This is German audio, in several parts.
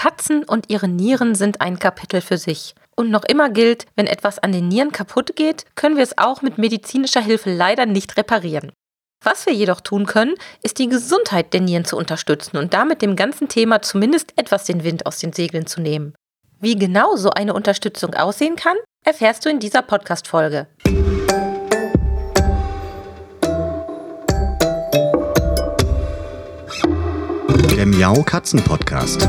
Katzen und ihre Nieren sind ein Kapitel für sich. Und noch immer gilt, wenn etwas an den Nieren kaputt geht, können wir es auch mit medizinischer Hilfe leider nicht reparieren. Was wir jedoch tun können, ist die Gesundheit der Nieren zu unterstützen und damit dem ganzen Thema zumindest etwas den Wind aus den Segeln zu nehmen. Wie genau so eine Unterstützung aussehen kann, erfährst du in dieser Podcast-Folge. Der Miau Katzen Podcast.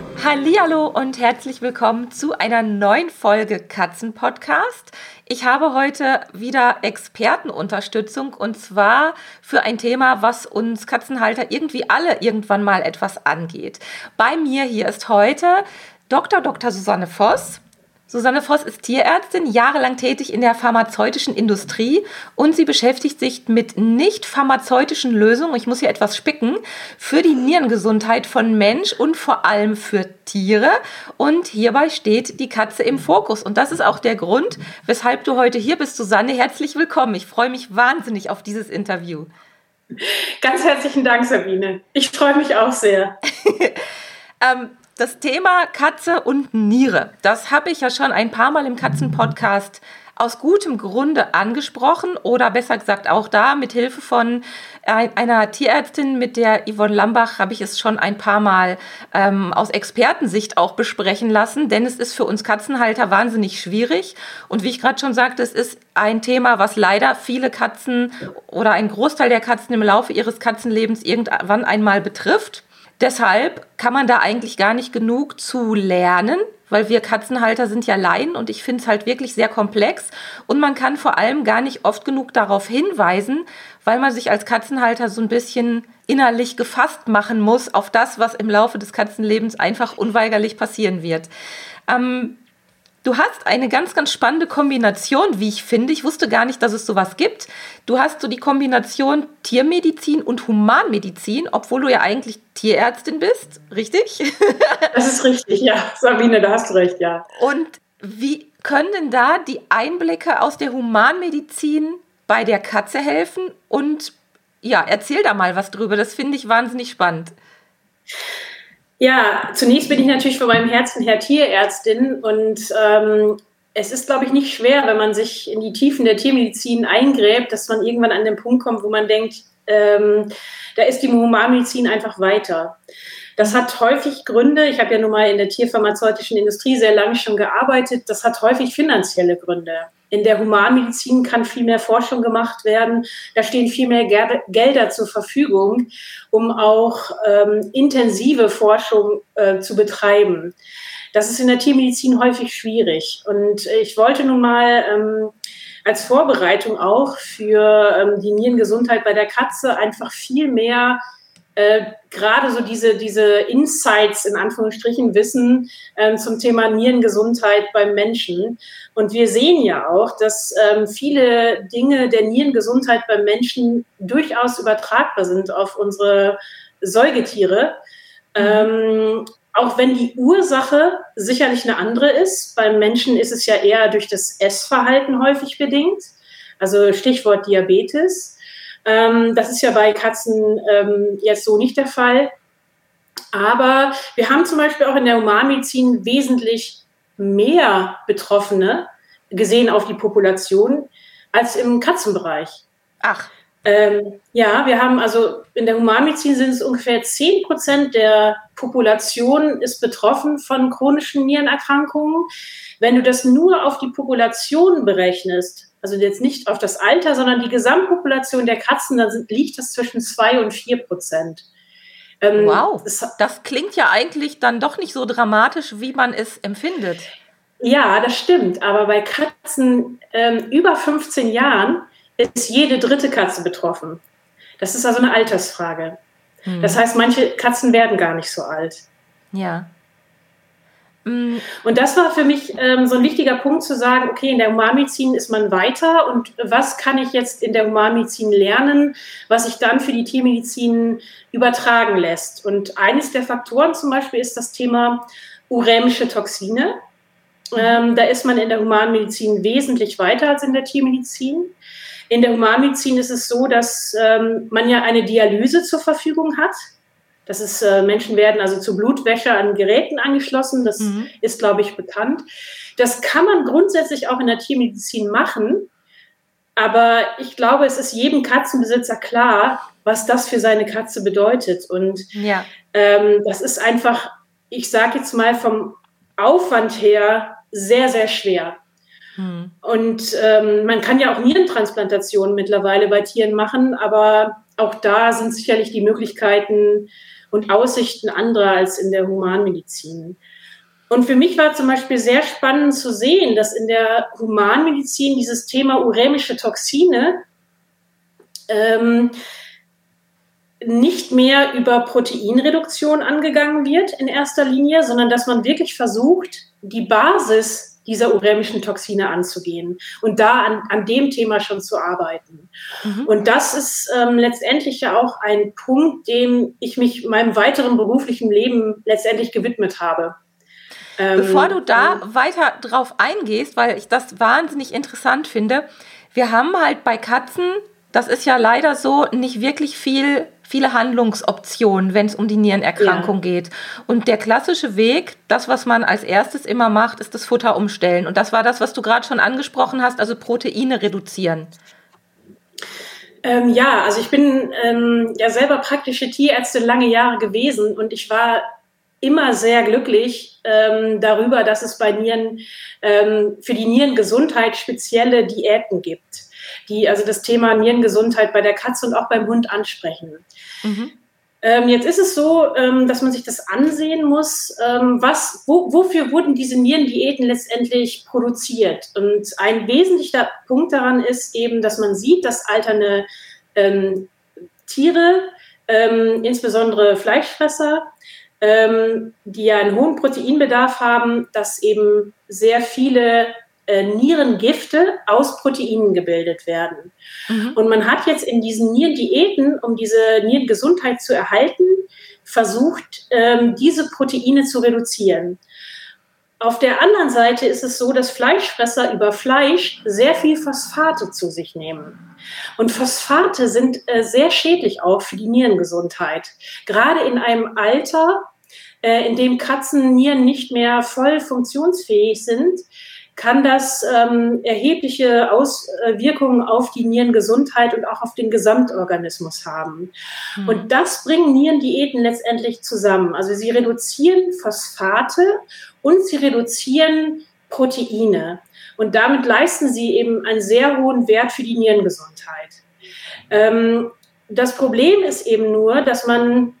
Hallo und herzlich willkommen zu einer neuen Folge Katzen Podcast. Ich habe heute wieder Expertenunterstützung und zwar für ein Thema, was uns Katzenhalter irgendwie alle irgendwann mal etwas angeht. Bei mir hier ist heute Dr. Dr. Susanne Voss. Susanne Voss ist Tierärztin, jahrelang tätig in der pharmazeutischen Industrie und sie beschäftigt sich mit nicht pharmazeutischen Lösungen, ich muss hier etwas spicken, für die Nierengesundheit von Mensch und vor allem für Tiere. Und hierbei steht die Katze im Fokus. Und das ist auch der Grund, weshalb du heute hier bist, Susanne. Herzlich willkommen. Ich freue mich wahnsinnig auf dieses Interview. Ganz herzlichen Dank, Sabine. Ich freue mich auch sehr. ähm, das Thema Katze und Niere, das habe ich ja schon ein paar Mal im Katzenpodcast aus gutem Grunde angesprochen oder besser gesagt auch da mit Hilfe von einer Tierärztin, mit der Yvonne Lambach, habe ich es schon ein paar Mal ähm, aus Expertensicht auch besprechen lassen, denn es ist für uns Katzenhalter wahnsinnig schwierig. Und wie ich gerade schon sagte, es ist ein Thema, was leider viele Katzen oder ein Großteil der Katzen im Laufe ihres Katzenlebens irgendwann einmal betrifft. Deshalb kann man da eigentlich gar nicht genug zu lernen, weil wir Katzenhalter sind ja Laien und ich finde es halt wirklich sehr komplex. Und man kann vor allem gar nicht oft genug darauf hinweisen, weil man sich als Katzenhalter so ein bisschen innerlich gefasst machen muss auf das, was im Laufe des Katzenlebens einfach unweigerlich passieren wird. Ähm, Du hast eine ganz, ganz spannende Kombination, wie ich finde. Ich wusste gar nicht, dass es sowas gibt. Du hast so die Kombination Tiermedizin und Humanmedizin, obwohl du ja eigentlich Tierärztin bist, richtig? Das ist richtig, ja. Sabine, da hast du recht, ja. Und wie können denn da die Einblicke aus der Humanmedizin bei der Katze helfen? Und ja, erzähl da mal was drüber. Das finde ich wahnsinnig spannend. Ja, zunächst bin ich natürlich von meinem Herzen her Tierärztin und ähm, es ist, glaube ich, nicht schwer, wenn man sich in die Tiefen der Tiermedizin eingräbt, dass man irgendwann an den Punkt kommt, wo man denkt, ähm, da ist die Humanmedizin einfach weiter. Das hat häufig Gründe. Ich habe ja nun mal in der tierpharmazeutischen Industrie sehr lange schon gearbeitet. Das hat häufig finanzielle Gründe. In der Humanmedizin kann viel mehr Forschung gemacht werden. Da stehen viel mehr Gelder zur Verfügung, um auch ähm, intensive Forschung äh, zu betreiben. Das ist in der Tiermedizin häufig schwierig. Und ich wollte nun mal ähm, als Vorbereitung auch für ähm, die Nierengesundheit bei der Katze einfach viel mehr äh, gerade so diese, diese Insights in Anführungsstrichen wissen äh, zum Thema Nierengesundheit beim Menschen. Und wir sehen ja auch, dass ähm, viele Dinge der Nierengesundheit beim Menschen durchaus übertragbar sind auf unsere Säugetiere. Mhm. Ähm, auch wenn die Ursache sicherlich eine andere ist. Beim Menschen ist es ja eher durch das Essverhalten häufig bedingt. Also Stichwort Diabetes. Ähm, das ist ja bei Katzen ähm, jetzt so nicht der Fall. Aber wir haben zum Beispiel auch in der Humanmedizin wesentlich mehr Betroffene gesehen auf die Population als im Katzenbereich. Ach. Ähm, ja, wir haben also in der Humanmedizin sind es ungefähr 10 Prozent der Population ist betroffen von chronischen Nierenerkrankungen. Wenn du das nur auf die Population berechnest, also jetzt nicht auf das Alter, sondern die Gesamtpopulation der Katzen, dann sind, liegt das zwischen zwei und vier Prozent. Ähm, wow, das, das klingt ja eigentlich dann doch nicht so dramatisch, wie man es empfindet. Ja, das stimmt. Aber bei Katzen ähm, über 15 Jahren ist jede dritte Katze betroffen. Das ist also eine Altersfrage. Hm. Das heißt, manche Katzen werden gar nicht so alt. Ja. Mm. Und das war für mich ähm, so ein wichtiger Punkt zu sagen, okay, in der Humanmedizin ist man weiter und was kann ich jetzt in der Humanmedizin lernen, was sich dann für die Tiermedizin übertragen lässt. Und eines der Faktoren zum Beispiel ist das Thema urämische Toxine. Ähm, da ist man in der Humanmedizin wesentlich weiter als in der Tiermedizin. In der Humanmedizin ist es so, dass ähm, man ja eine Dialyse zur Verfügung hat. Das ist, äh, Menschen werden also zu Blutwäsche an Geräten angeschlossen. Das mhm. ist, glaube ich, bekannt. Das kann man grundsätzlich auch in der Tiermedizin machen. Aber ich glaube, es ist jedem Katzenbesitzer klar, was das für seine Katze bedeutet. Und ja. ähm, das ist einfach, ich sage jetzt mal vom Aufwand her sehr, sehr schwer. Hm. Und ähm, man kann ja auch Nierentransplantationen mittlerweile bei Tieren machen, aber auch da sind sicherlich die Möglichkeiten und Aussichten anderer als in der Humanmedizin. Und für mich war zum Beispiel sehr spannend zu sehen, dass in der Humanmedizin dieses Thema urämische Toxine ähm, nicht mehr über Proteinreduktion angegangen wird in erster Linie, sondern dass man wirklich versucht, die Basis dieser urämischen Toxine anzugehen und da an, an dem Thema schon zu arbeiten. Mhm. Und das ist ähm, letztendlich ja auch ein Punkt, dem ich mich meinem weiteren beruflichen Leben letztendlich gewidmet habe. Ähm, Bevor du da ähm, weiter drauf eingehst, weil ich das wahnsinnig interessant finde, wir haben halt bei Katzen, das ist ja leider so, nicht wirklich viel viele Handlungsoptionen, wenn es um die Nierenerkrankung ja. geht. Und der klassische Weg, das, was man als erstes immer macht, ist das Futter umstellen. Und das war das, was du gerade schon angesprochen hast, also Proteine reduzieren. Ähm, ja, also ich bin ähm, ja selber praktische Tierärztin lange Jahre gewesen und ich war immer sehr glücklich ähm, darüber, dass es bei Nieren ähm, für die Nierengesundheit spezielle Diäten gibt die also das Thema Nierengesundheit bei der Katze und auch beim Hund ansprechen. Mhm. Ähm, jetzt ist es so, ähm, dass man sich das ansehen muss, ähm, was, wo, wofür wurden diese Nierendiäten letztendlich produziert. Und ein wesentlicher Punkt daran ist eben, dass man sieht, dass alternde ähm, Tiere, ähm, insbesondere Fleischfresser, ähm, die ja einen hohen Proteinbedarf haben, dass eben sehr viele äh, Nierengifte aus Proteinen gebildet werden. Mhm. Und man hat jetzt in diesen Nierendiäten, um diese Nierengesundheit zu erhalten, versucht, ähm, diese Proteine zu reduzieren. Auf der anderen Seite ist es so, dass Fleischfresser über Fleisch sehr viel Phosphate zu sich nehmen. Und Phosphate sind äh, sehr schädlich auch für die Nierengesundheit. Gerade in einem Alter, äh, in dem Katzennieren nicht mehr voll funktionsfähig sind, kann das ähm, erhebliche Auswirkungen auf die Nierengesundheit und auch auf den Gesamtorganismus haben. Mhm. Und das bringen Nierendiäten letztendlich zusammen. Also sie reduzieren Phosphate und sie reduzieren Proteine. Und damit leisten sie eben einen sehr hohen Wert für die Nierengesundheit. Ähm, das Problem ist eben nur, dass man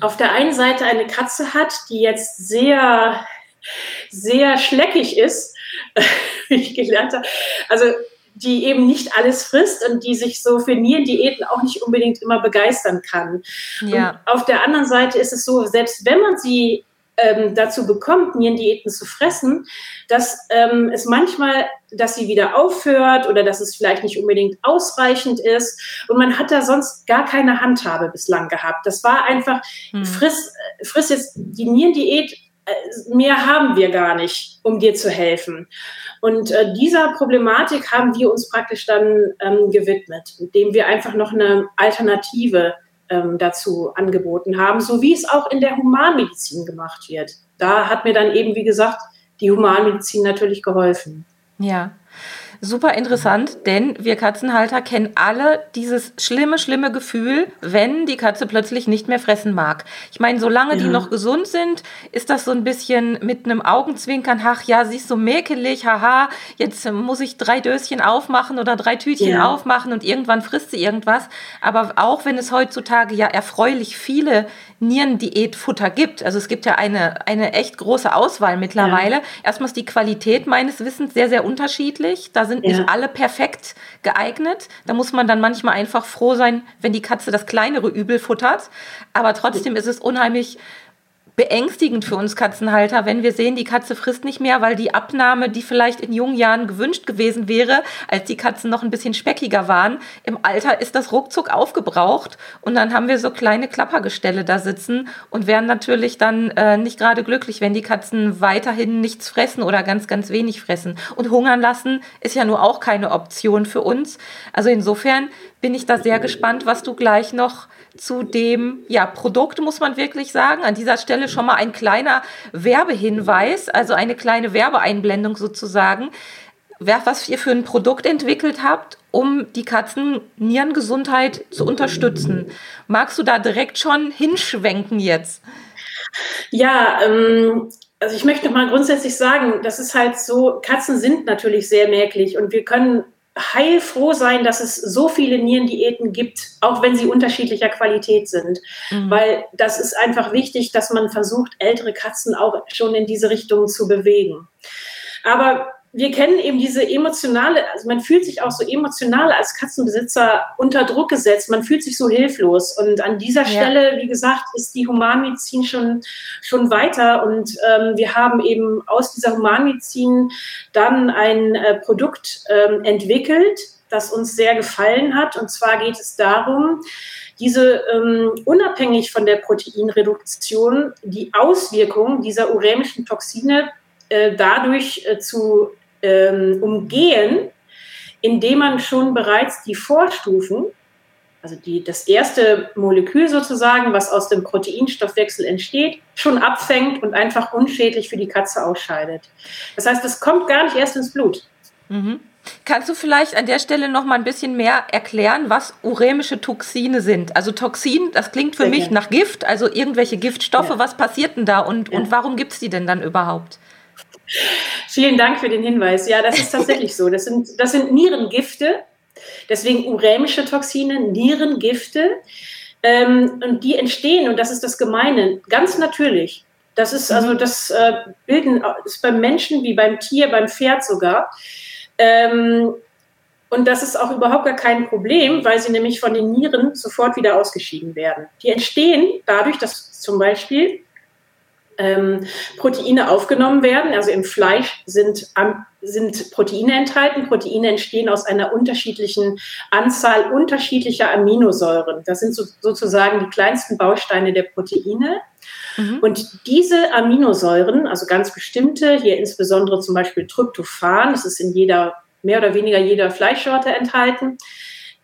auf der einen Seite eine Katze hat, die jetzt sehr, sehr schleckig ist ich gelernt habe. Also die eben nicht alles frisst und die sich so für Nierendiäten auch nicht unbedingt immer begeistern kann. Ja. Und auf der anderen Seite ist es so, selbst wenn man sie ähm, dazu bekommt, Nierendiäten zu fressen, dass ähm, es manchmal, dass sie wieder aufhört oder dass es vielleicht nicht unbedingt ausreichend ist. Und man hat da sonst gar keine Handhabe bislang gehabt. Das war einfach, hm. friss, friss jetzt die Nierendiät mehr haben wir gar nicht, um dir zu helfen. Und äh, dieser Problematik haben wir uns praktisch dann ähm, gewidmet, indem wir einfach noch eine Alternative ähm, dazu angeboten haben, so wie es auch in der Humanmedizin gemacht wird. Da hat mir dann eben, wie gesagt, die Humanmedizin natürlich geholfen. Ja. Super interessant, denn wir Katzenhalter kennen alle dieses schlimme, schlimme Gefühl, wenn die Katze plötzlich nicht mehr fressen mag. Ich meine, solange ja. die noch gesund sind, ist das so ein bisschen mit einem Augenzwinkern, ach ja, sie ist so mäkelig, haha, jetzt muss ich drei Döschen aufmachen oder drei Tütchen ja. aufmachen und irgendwann frisst sie irgendwas. Aber auch wenn es heutzutage ja erfreulich viele Nierendiätfutter gibt, also es gibt ja eine, eine echt große Auswahl mittlerweile. Ja. Erstmal ist die Qualität meines Wissens sehr, sehr unterschiedlich. Da sind nicht alle perfekt geeignet. Da muss man dann manchmal einfach froh sein, wenn die Katze das kleinere Übel futtert. Aber trotzdem ist es unheimlich beängstigend für uns Katzenhalter, wenn wir sehen, die Katze frisst nicht mehr, weil die Abnahme, die vielleicht in jungen Jahren gewünscht gewesen wäre, als die Katzen noch ein bisschen speckiger waren, im Alter ist das ruckzuck aufgebraucht und dann haben wir so kleine Klappergestelle da sitzen und wären natürlich dann äh, nicht gerade glücklich, wenn die Katzen weiterhin nichts fressen oder ganz, ganz wenig fressen. Und hungern lassen ist ja nur auch keine Option für uns. Also insofern bin ich da sehr gespannt, was du gleich noch zu dem ja, Produkt, muss man wirklich sagen. An dieser Stelle schon mal ein kleiner Werbehinweis, also eine kleine Werbeeinblendung sozusagen, was ihr für ein Produkt entwickelt habt, um die Katzennierengesundheit zu unterstützen. Magst du da direkt schon hinschwenken jetzt? Ja, ähm, also ich möchte mal grundsätzlich sagen, das ist halt so, Katzen sind natürlich sehr merklich und wir können heilfroh sein, dass es so viele Nierendiäten gibt, auch wenn sie unterschiedlicher Qualität sind. Mhm. Weil das ist einfach wichtig, dass man versucht, ältere Katzen auch schon in diese Richtung zu bewegen. Aber wir kennen eben diese emotionale, also man fühlt sich auch so emotional als Katzenbesitzer unter Druck gesetzt, man fühlt sich so hilflos. Und an dieser ja. Stelle, wie gesagt, ist die Humanmedizin schon, schon weiter. Und ähm, wir haben eben aus dieser Humanmedizin dann ein äh, Produkt ähm, entwickelt, das uns sehr gefallen hat. Und zwar geht es darum, diese ähm, unabhängig von der Proteinreduktion die Auswirkungen dieser urämischen Toxine äh, dadurch äh, zu ähm, umgehen, indem man schon bereits die Vorstufen, also die, das erste Molekül sozusagen, was aus dem Proteinstoffwechsel entsteht, schon abfängt und einfach unschädlich für die Katze ausscheidet. Das heißt, es kommt gar nicht erst ins Blut. Mhm. Kannst du vielleicht an der Stelle noch mal ein bisschen mehr erklären, was urämische Toxine sind? Also Toxin, das klingt für Sehr mich gerne. nach Gift, also irgendwelche Giftstoffe. Ja. Was passiert denn da und, ja. und warum gibt es die denn dann überhaupt? Vielen Dank für den Hinweis. Ja, das ist tatsächlich so. Das sind, das sind Nierengifte, deswegen urämische Toxine, Nierengifte. Ähm, und die entstehen, und das ist das Gemeine, ganz natürlich. Das ist also mhm. das äh, Bilden ist beim Menschen wie beim Tier, beim Pferd sogar. Ähm, und das ist auch überhaupt gar kein Problem, weil sie nämlich von den Nieren sofort wieder ausgeschieden werden. Die entstehen dadurch, dass zum Beispiel ähm, Proteine aufgenommen werden. Also im Fleisch sind, sind Proteine enthalten. Proteine entstehen aus einer unterschiedlichen Anzahl unterschiedlicher Aminosäuren. Das sind so, sozusagen die kleinsten Bausteine der Proteine. Mhm. Und diese Aminosäuren, also ganz bestimmte, hier insbesondere zum Beispiel Tryptophan, das ist in jeder, mehr oder weniger jeder Fleischsorte enthalten,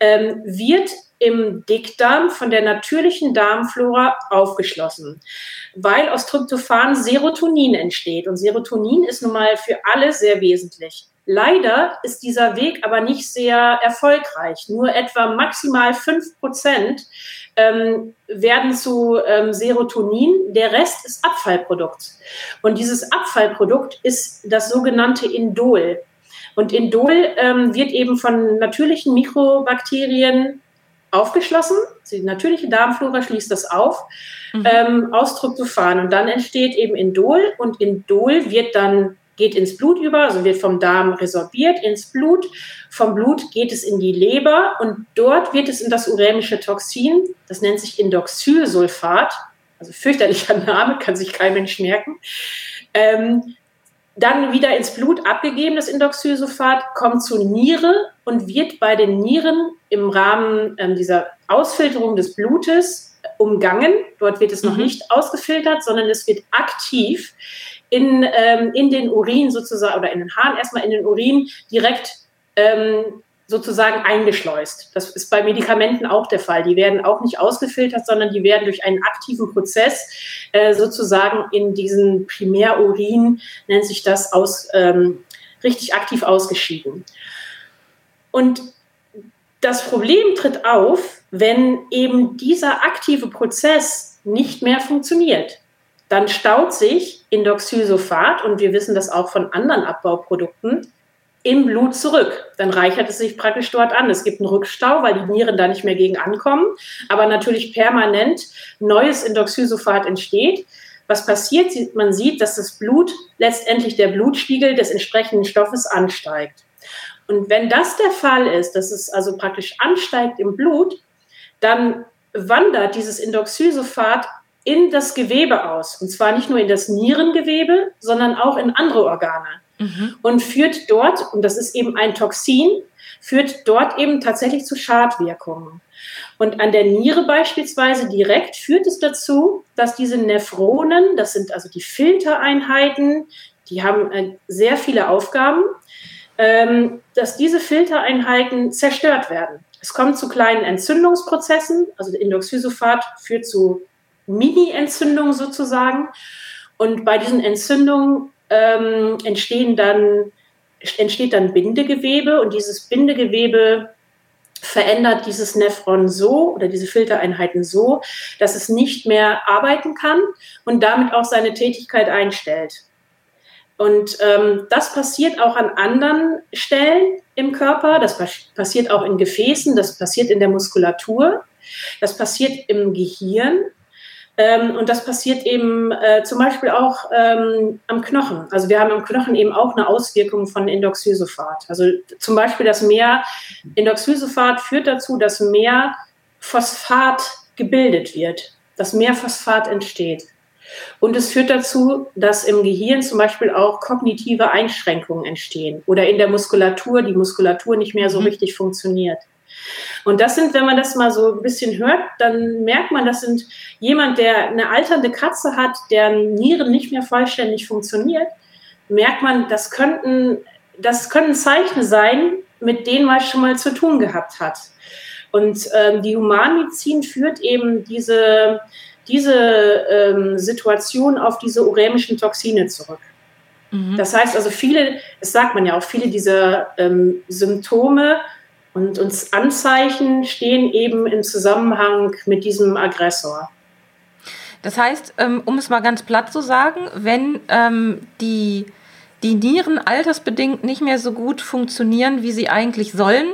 ähm, wird im Dickdarm von der natürlichen Darmflora aufgeschlossen, weil aus Tryptophan Serotonin entsteht. Und Serotonin ist nun mal für alle sehr wesentlich. Leider ist dieser Weg aber nicht sehr erfolgreich. Nur etwa maximal 5 Prozent ähm, werden zu ähm, Serotonin. Der Rest ist Abfallprodukt. Und dieses Abfallprodukt ist das sogenannte Indol. Und Indol ähm, wird eben von natürlichen Mikrobakterien aufgeschlossen. Die natürliche Darmflora schließt das auf mhm. ähm, aus Tryptophan und dann entsteht eben Indol und Indol wird dann geht ins Blut über, also wird vom Darm resorbiert ins Blut. Vom Blut geht es in die Leber und dort wird es in das urämische Toxin, das nennt sich Indoxylsulfat, also fürchterlicher Name, kann sich kein Mensch merken, ähm, dann wieder ins Blut abgegeben, das Indoxylsulfat, kommt zur Niere und wird bei den Nieren im Rahmen ähm, dieser Ausfilterung des Blutes umgangen. Dort wird es noch mhm. nicht ausgefiltert, sondern es wird aktiv in, ähm, in den Urin sozusagen oder in den Haaren erstmal in den Urin direkt ähm, sozusagen eingeschleust. Das ist bei Medikamenten auch der Fall. Die werden auch nicht ausgefiltert, sondern die werden durch einen aktiven Prozess äh, sozusagen in diesen Primärurin, nennt sich das, aus, ähm, richtig aktiv ausgeschieden. Und das Problem tritt auf, wenn eben dieser aktive Prozess nicht mehr funktioniert. Dann staut sich Indoxylsulfat, und wir wissen das auch von anderen Abbauprodukten, im Blut zurück. Dann reichert es sich praktisch dort an. Es gibt einen Rückstau, weil die Nieren da nicht mehr gegen ankommen, aber natürlich permanent neues Indoxylsulfat entsteht. Was passiert? Man sieht, dass das Blut letztendlich der Blutspiegel des entsprechenden Stoffes ansteigt. Und wenn das der Fall ist, dass es also praktisch ansteigt im Blut, dann wandert dieses Indoxylsulfat in das Gewebe aus. Und zwar nicht nur in das Nierengewebe, sondern auch in andere Organe. Mhm. Und führt dort, und das ist eben ein Toxin, führt dort eben tatsächlich zu Schadwirkungen. Und an der Niere beispielsweise direkt führt es dazu, dass diese Nephronen, das sind also die Filtereinheiten, die haben äh, sehr viele Aufgaben, ähm, dass diese Filtereinheiten zerstört werden. Es kommt zu kleinen Entzündungsprozessen, also der Indoxysophat führt zu Mini-Entzündungen sozusagen. Und bei diesen Entzündungen ähm, entstehen dann, entsteht dann Bindegewebe und dieses Bindegewebe verändert dieses Nephron so oder diese Filtereinheiten so, dass es nicht mehr arbeiten kann und damit auch seine Tätigkeit einstellt. Und ähm, das passiert auch an anderen Stellen im Körper, das passiert auch in Gefäßen, das passiert in der Muskulatur, das passiert im Gehirn ähm, und das passiert eben äh, zum Beispiel auch ähm, am Knochen. Also wir haben am Knochen eben auch eine Auswirkung von Indoxysophat. Also zum Beispiel das mehr Indoxysophat führt dazu, dass mehr Phosphat gebildet wird, dass mehr Phosphat entsteht. Und es führt dazu, dass im Gehirn zum Beispiel auch kognitive Einschränkungen entstehen oder in der Muskulatur die Muskulatur nicht mehr so mhm. richtig funktioniert. Und das sind, wenn man das mal so ein bisschen hört, dann merkt man, das sind jemand, der eine alternde Katze hat, deren Nieren nicht mehr vollständig funktioniert, merkt man, das könnten, das können Zeichen sein, mit denen man schon mal zu tun gehabt hat. Und ähm, die Humanmedizin führt eben diese, diese ähm, Situation auf diese urämischen Toxine zurück. Mhm. Das heißt also, viele, das sagt man ja auch, viele dieser ähm, Symptome und uns Anzeichen stehen eben im Zusammenhang mit diesem Aggressor. Das heißt, ähm, um es mal ganz platt zu sagen, wenn ähm, die, die Nieren altersbedingt nicht mehr so gut funktionieren, wie sie eigentlich sollen,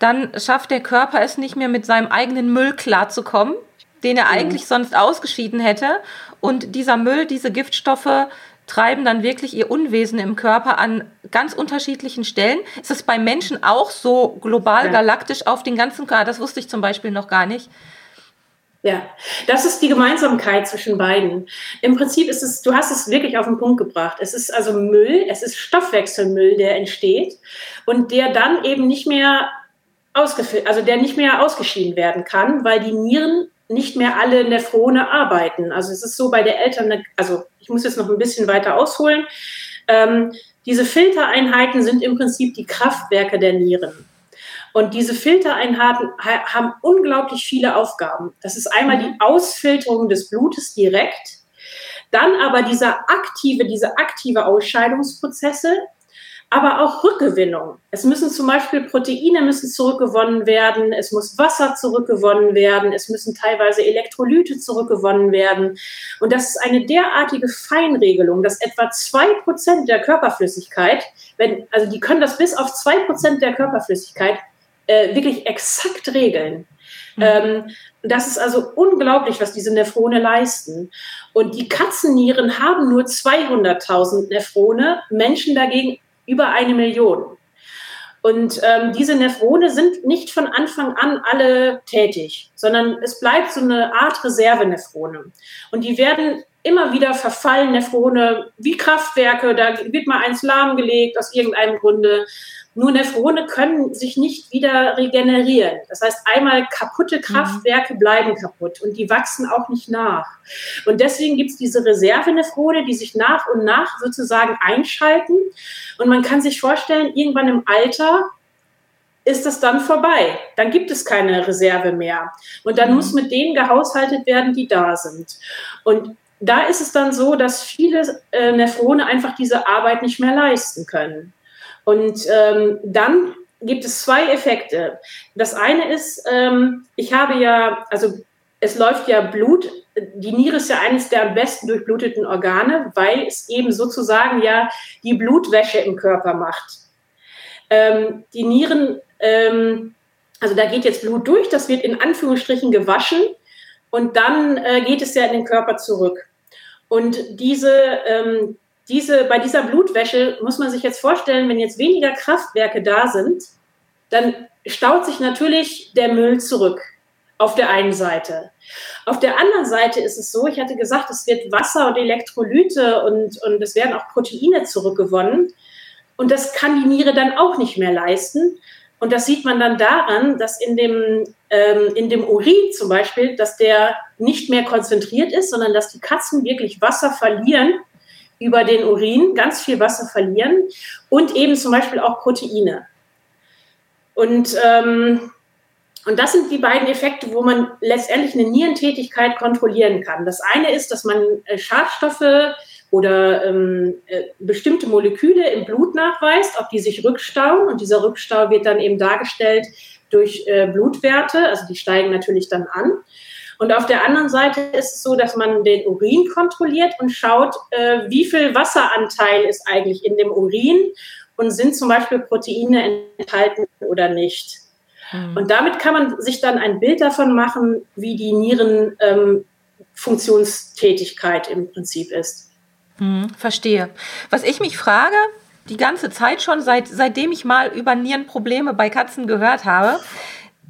dann schafft der Körper es nicht mehr mit seinem eigenen Müll klarzukommen, den er mhm. eigentlich sonst ausgeschieden hätte. Und dieser Müll, diese Giftstoffe treiben dann wirklich ihr Unwesen im Körper an ganz unterschiedlichen Stellen. Ist es bei Menschen auch so global, ja. galaktisch auf den ganzen Körper? Das wusste ich zum Beispiel noch gar nicht. Ja, das ist die Gemeinsamkeit zwischen beiden. Im Prinzip ist es, du hast es wirklich auf den Punkt gebracht. Es ist also Müll, es ist Stoffwechselmüll, der entsteht und der dann eben nicht mehr ausgefüllt, also der nicht mehr ausgeschieden werden kann, weil die Nieren nicht mehr alle Nephrone arbeiten. Also es ist so bei der Eltern, also ich muss jetzt noch ein bisschen weiter ausholen. Ähm, diese Filtereinheiten sind im Prinzip die Kraftwerke der Nieren. Und diese Filtereinheiten haben unglaublich viele Aufgaben. Das ist einmal die Ausfilterung des Blutes direkt, dann aber dieser aktive, diese aktive Ausscheidungsprozesse, aber auch Rückgewinnung. Es müssen zum Beispiel Proteine müssen zurückgewonnen werden, es muss Wasser zurückgewonnen werden, es müssen teilweise Elektrolyte zurückgewonnen werden. Und das ist eine derartige Feinregelung, dass etwa zwei Prozent der Körperflüssigkeit, wenn, also die können das bis auf zwei Prozent der Körperflüssigkeit äh, wirklich exakt regeln. Mhm. Ähm, das ist also unglaublich, was diese Nephrone leisten. Und die Katzennieren haben nur 200.000 Nephrone, Menschen dagegen über eine Million. Und ähm, diese Nephrone sind nicht von Anfang an alle tätig, sondern es bleibt so eine Art Reservenephrone. Und die werden immer wieder verfallen, Nephrone wie Kraftwerke, da wird mal eins lahmgelegt aus irgendeinem Grunde. Nur Nephrone können sich nicht wieder regenerieren. Das heißt, einmal kaputte mhm. Kraftwerke bleiben kaputt und die wachsen auch nicht nach. Und deswegen gibt es diese Reservenephrone, die sich nach und nach sozusagen einschalten. Und man kann sich vorstellen, irgendwann im Alter ist das dann vorbei. Dann gibt es keine Reserve mehr. Und dann mhm. muss mit denen gehaushaltet werden, die da sind. Und da ist es dann so, dass viele äh, Nephrone einfach diese Arbeit nicht mehr leisten können. Und ähm, dann gibt es zwei Effekte. Das eine ist, ähm, ich habe ja, also es läuft ja Blut. Die Niere ist ja eines der am besten durchbluteten Organe, weil es eben sozusagen ja die Blutwäsche im Körper macht. Ähm, die Nieren, ähm, also da geht jetzt Blut durch, das wird in Anführungsstrichen gewaschen und dann äh, geht es ja in den Körper zurück. Und diese, ähm, diese, bei dieser Blutwäsche muss man sich jetzt vorstellen, wenn jetzt weniger Kraftwerke da sind, dann staut sich natürlich der Müll zurück. Auf der einen Seite. Auf der anderen Seite ist es so, ich hatte gesagt, es wird Wasser und Elektrolyte und, und es werden auch Proteine zurückgewonnen. Und das kann die Niere dann auch nicht mehr leisten. Und das sieht man dann daran, dass in dem, ähm, in dem Urin zum Beispiel, dass der nicht mehr konzentriert ist, sondern dass die Katzen wirklich Wasser verlieren über den Urin, ganz viel Wasser verlieren und eben zum Beispiel auch Proteine. Und ähm, und das sind die beiden Effekte, wo man letztendlich eine Nierentätigkeit kontrollieren kann. Das eine ist, dass man äh, Schadstoffe oder ähm, äh, bestimmte Moleküle im Blut nachweist, ob die sich rückstauen. Und dieser Rückstau wird dann eben dargestellt durch äh, Blutwerte, also die steigen natürlich dann an. Und auf der anderen Seite ist es so, dass man den Urin kontrolliert und schaut, äh, wie viel Wasseranteil ist eigentlich in dem Urin und sind zum Beispiel Proteine enthalten oder nicht. Mhm. Und damit kann man sich dann ein Bild davon machen, wie die Nierenfunktionstätigkeit ähm, im Prinzip ist. Mhm, verstehe. Was ich mich frage, die ganze Zeit schon, seit, seitdem ich mal über Nierenprobleme bei Katzen gehört habe,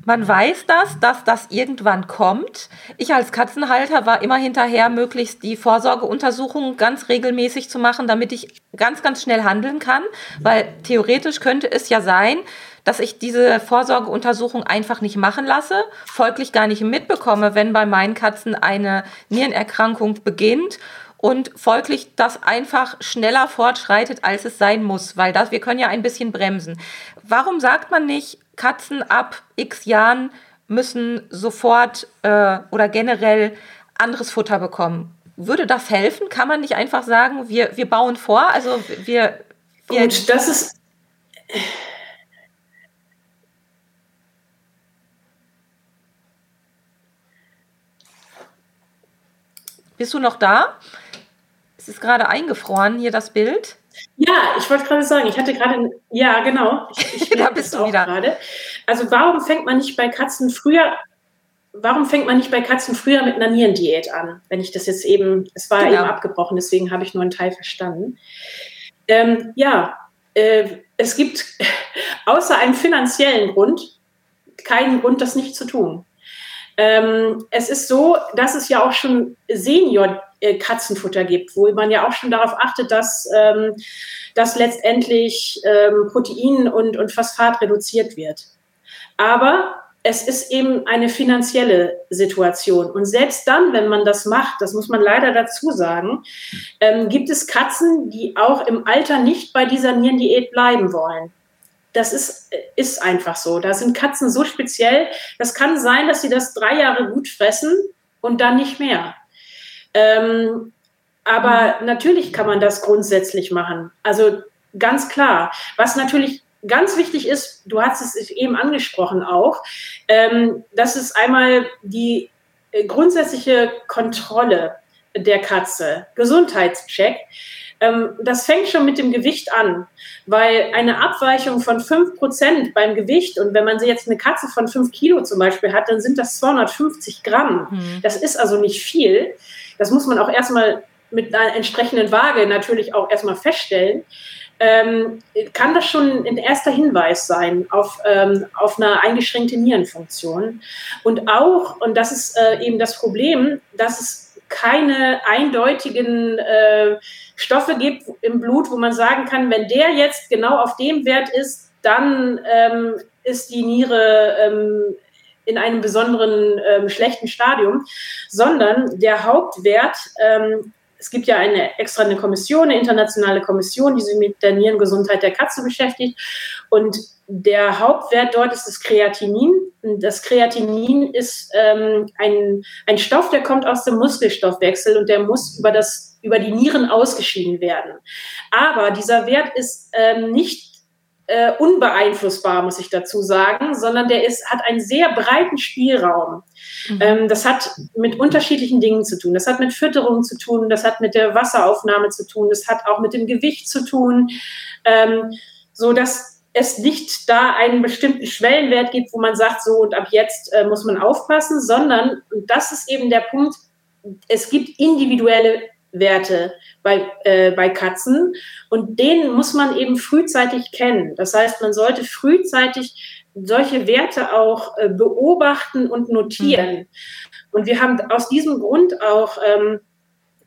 man weiß das, dass das irgendwann kommt. Ich als Katzenhalter war immer hinterher, möglichst die Vorsorgeuntersuchungen ganz regelmäßig zu machen, damit ich ganz, ganz schnell handeln kann. Weil theoretisch könnte es ja sein, dass ich diese Vorsorgeuntersuchung einfach nicht machen lasse, folglich gar nicht mitbekomme, wenn bei meinen Katzen eine Nierenerkrankung beginnt und folglich das einfach schneller fortschreitet, als es sein muss, weil das, wir können ja ein bisschen bremsen. Warum sagt man nicht, Katzen ab x Jahren müssen sofort äh, oder generell anderes Futter bekommen? Würde das helfen? Kann man nicht einfach sagen, wir, wir bauen vor? Also wir, wir Gut, das ist Bist du noch da? Es ist gerade eingefroren, hier das Bild. Ja, ich wollte gerade sagen, ich hatte gerade, ja, genau. Ich, ich da bist du wieder. Gerade. Also warum fängt man nicht bei Katzen früher, warum fängt man nicht bei Katzen früher mit einer Nierendiät an? Wenn ich das jetzt eben, es war genau. eben abgebrochen, deswegen habe ich nur einen Teil verstanden. Ähm, ja, äh, es gibt außer einem finanziellen Grund keinen Grund, das nicht zu tun. Ähm, es ist so, dass es ja auch schon Senior-Katzenfutter gibt, wo man ja auch schon darauf achtet, dass, ähm, dass letztendlich ähm, Protein und, und Phosphat reduziert wird. Aber es ist eben eine finanzielle Situation. Und selbst dann, wenn man das macht, das muss man leider dazu sagen, ähm, gibt es Katzen, die auch im Alter nicht bei dieser Nierendiät bleiben wollen das ist, ist einfach so. Da sind Katzen so speziell. Das kann sein, dass sie das drei Jahre gut fressen und dann nicht mehr. Ähm, aber natürlich kann man das grundsätzlich machen. Also ganz klar. Was natürlich ganz wichtig ist, du hast es eben angesprochen auch, ähm, das ist einmal die äh, grundsätzliche Kontrolle der Katze, Gesundheitscheck. Ähm, das fängt schon mit dem Gewicht an, weil eine Abweichung von 5% beim Gewicht und wenn man jetzt eine Katze von 5 Kilo zum Beispiel hat, dann sind das 250 Gramm. Mhm. Das ist also nicht viel. Das muss man auch erstmal mit einer entsprechenden Waage natürlich auch erstmal feststellen. Ähm, kann das schon ein erster Hinweis sein auf, ähm, auf eine eingeschränkte Nierenfunktion. Und auch, und das ist äh, eben das Problem, dass es keine eindeutigen äh, Stoffe gibt im Blut, wo man sagen kann, wenn der jetzt genau auf dem Wert ist, dann ähm, ist die Niere ähm, in einem besonderen ähm, schlechten Stadium, sondern der Hauptwert, ähm, es gibt ja eine extra eine Kommission, eine internationale Kommission, die sich mit der Nierengesundheit der Katze beschäftigt und der Hauptwert dort ist das Kreatinin. Das Kreatinin ist ähm, ein, ein Stoff, der kommt aus dem Muskelstoffwechsel und der muss über, das, über die Nieren ausgeschieden werden. Aber dieser Wert ist ähm, nicht äh, unbeeinflussbar, muss ich dazu sagen, sondern der ist, hat einen sehr breiten Spielraum. Mhm. Ähm, das hat mit unterschiedlichen Dingen zu tun. Das hat mit Fütterung zu tun, das hat mit der Wasseraufnahme zu tun, das hat auch mit dem Gewicht zu tun, ähm, so dass es nicht da einen bestimmten Schwellenwert gibt, wo man sagt, so und ab jetzt äh, muss man aufpassen, sondern, und das ist eben der Punkt, es gibt individuelle Werte bei, äh, bei Katzen und den muss man eben frühzeitig kennen. Das heißt, man sollte frühzeitig solche Werte auch äh, beobachten und notieren. Mhm. Und wir haben aus diesem Grund auch ähm,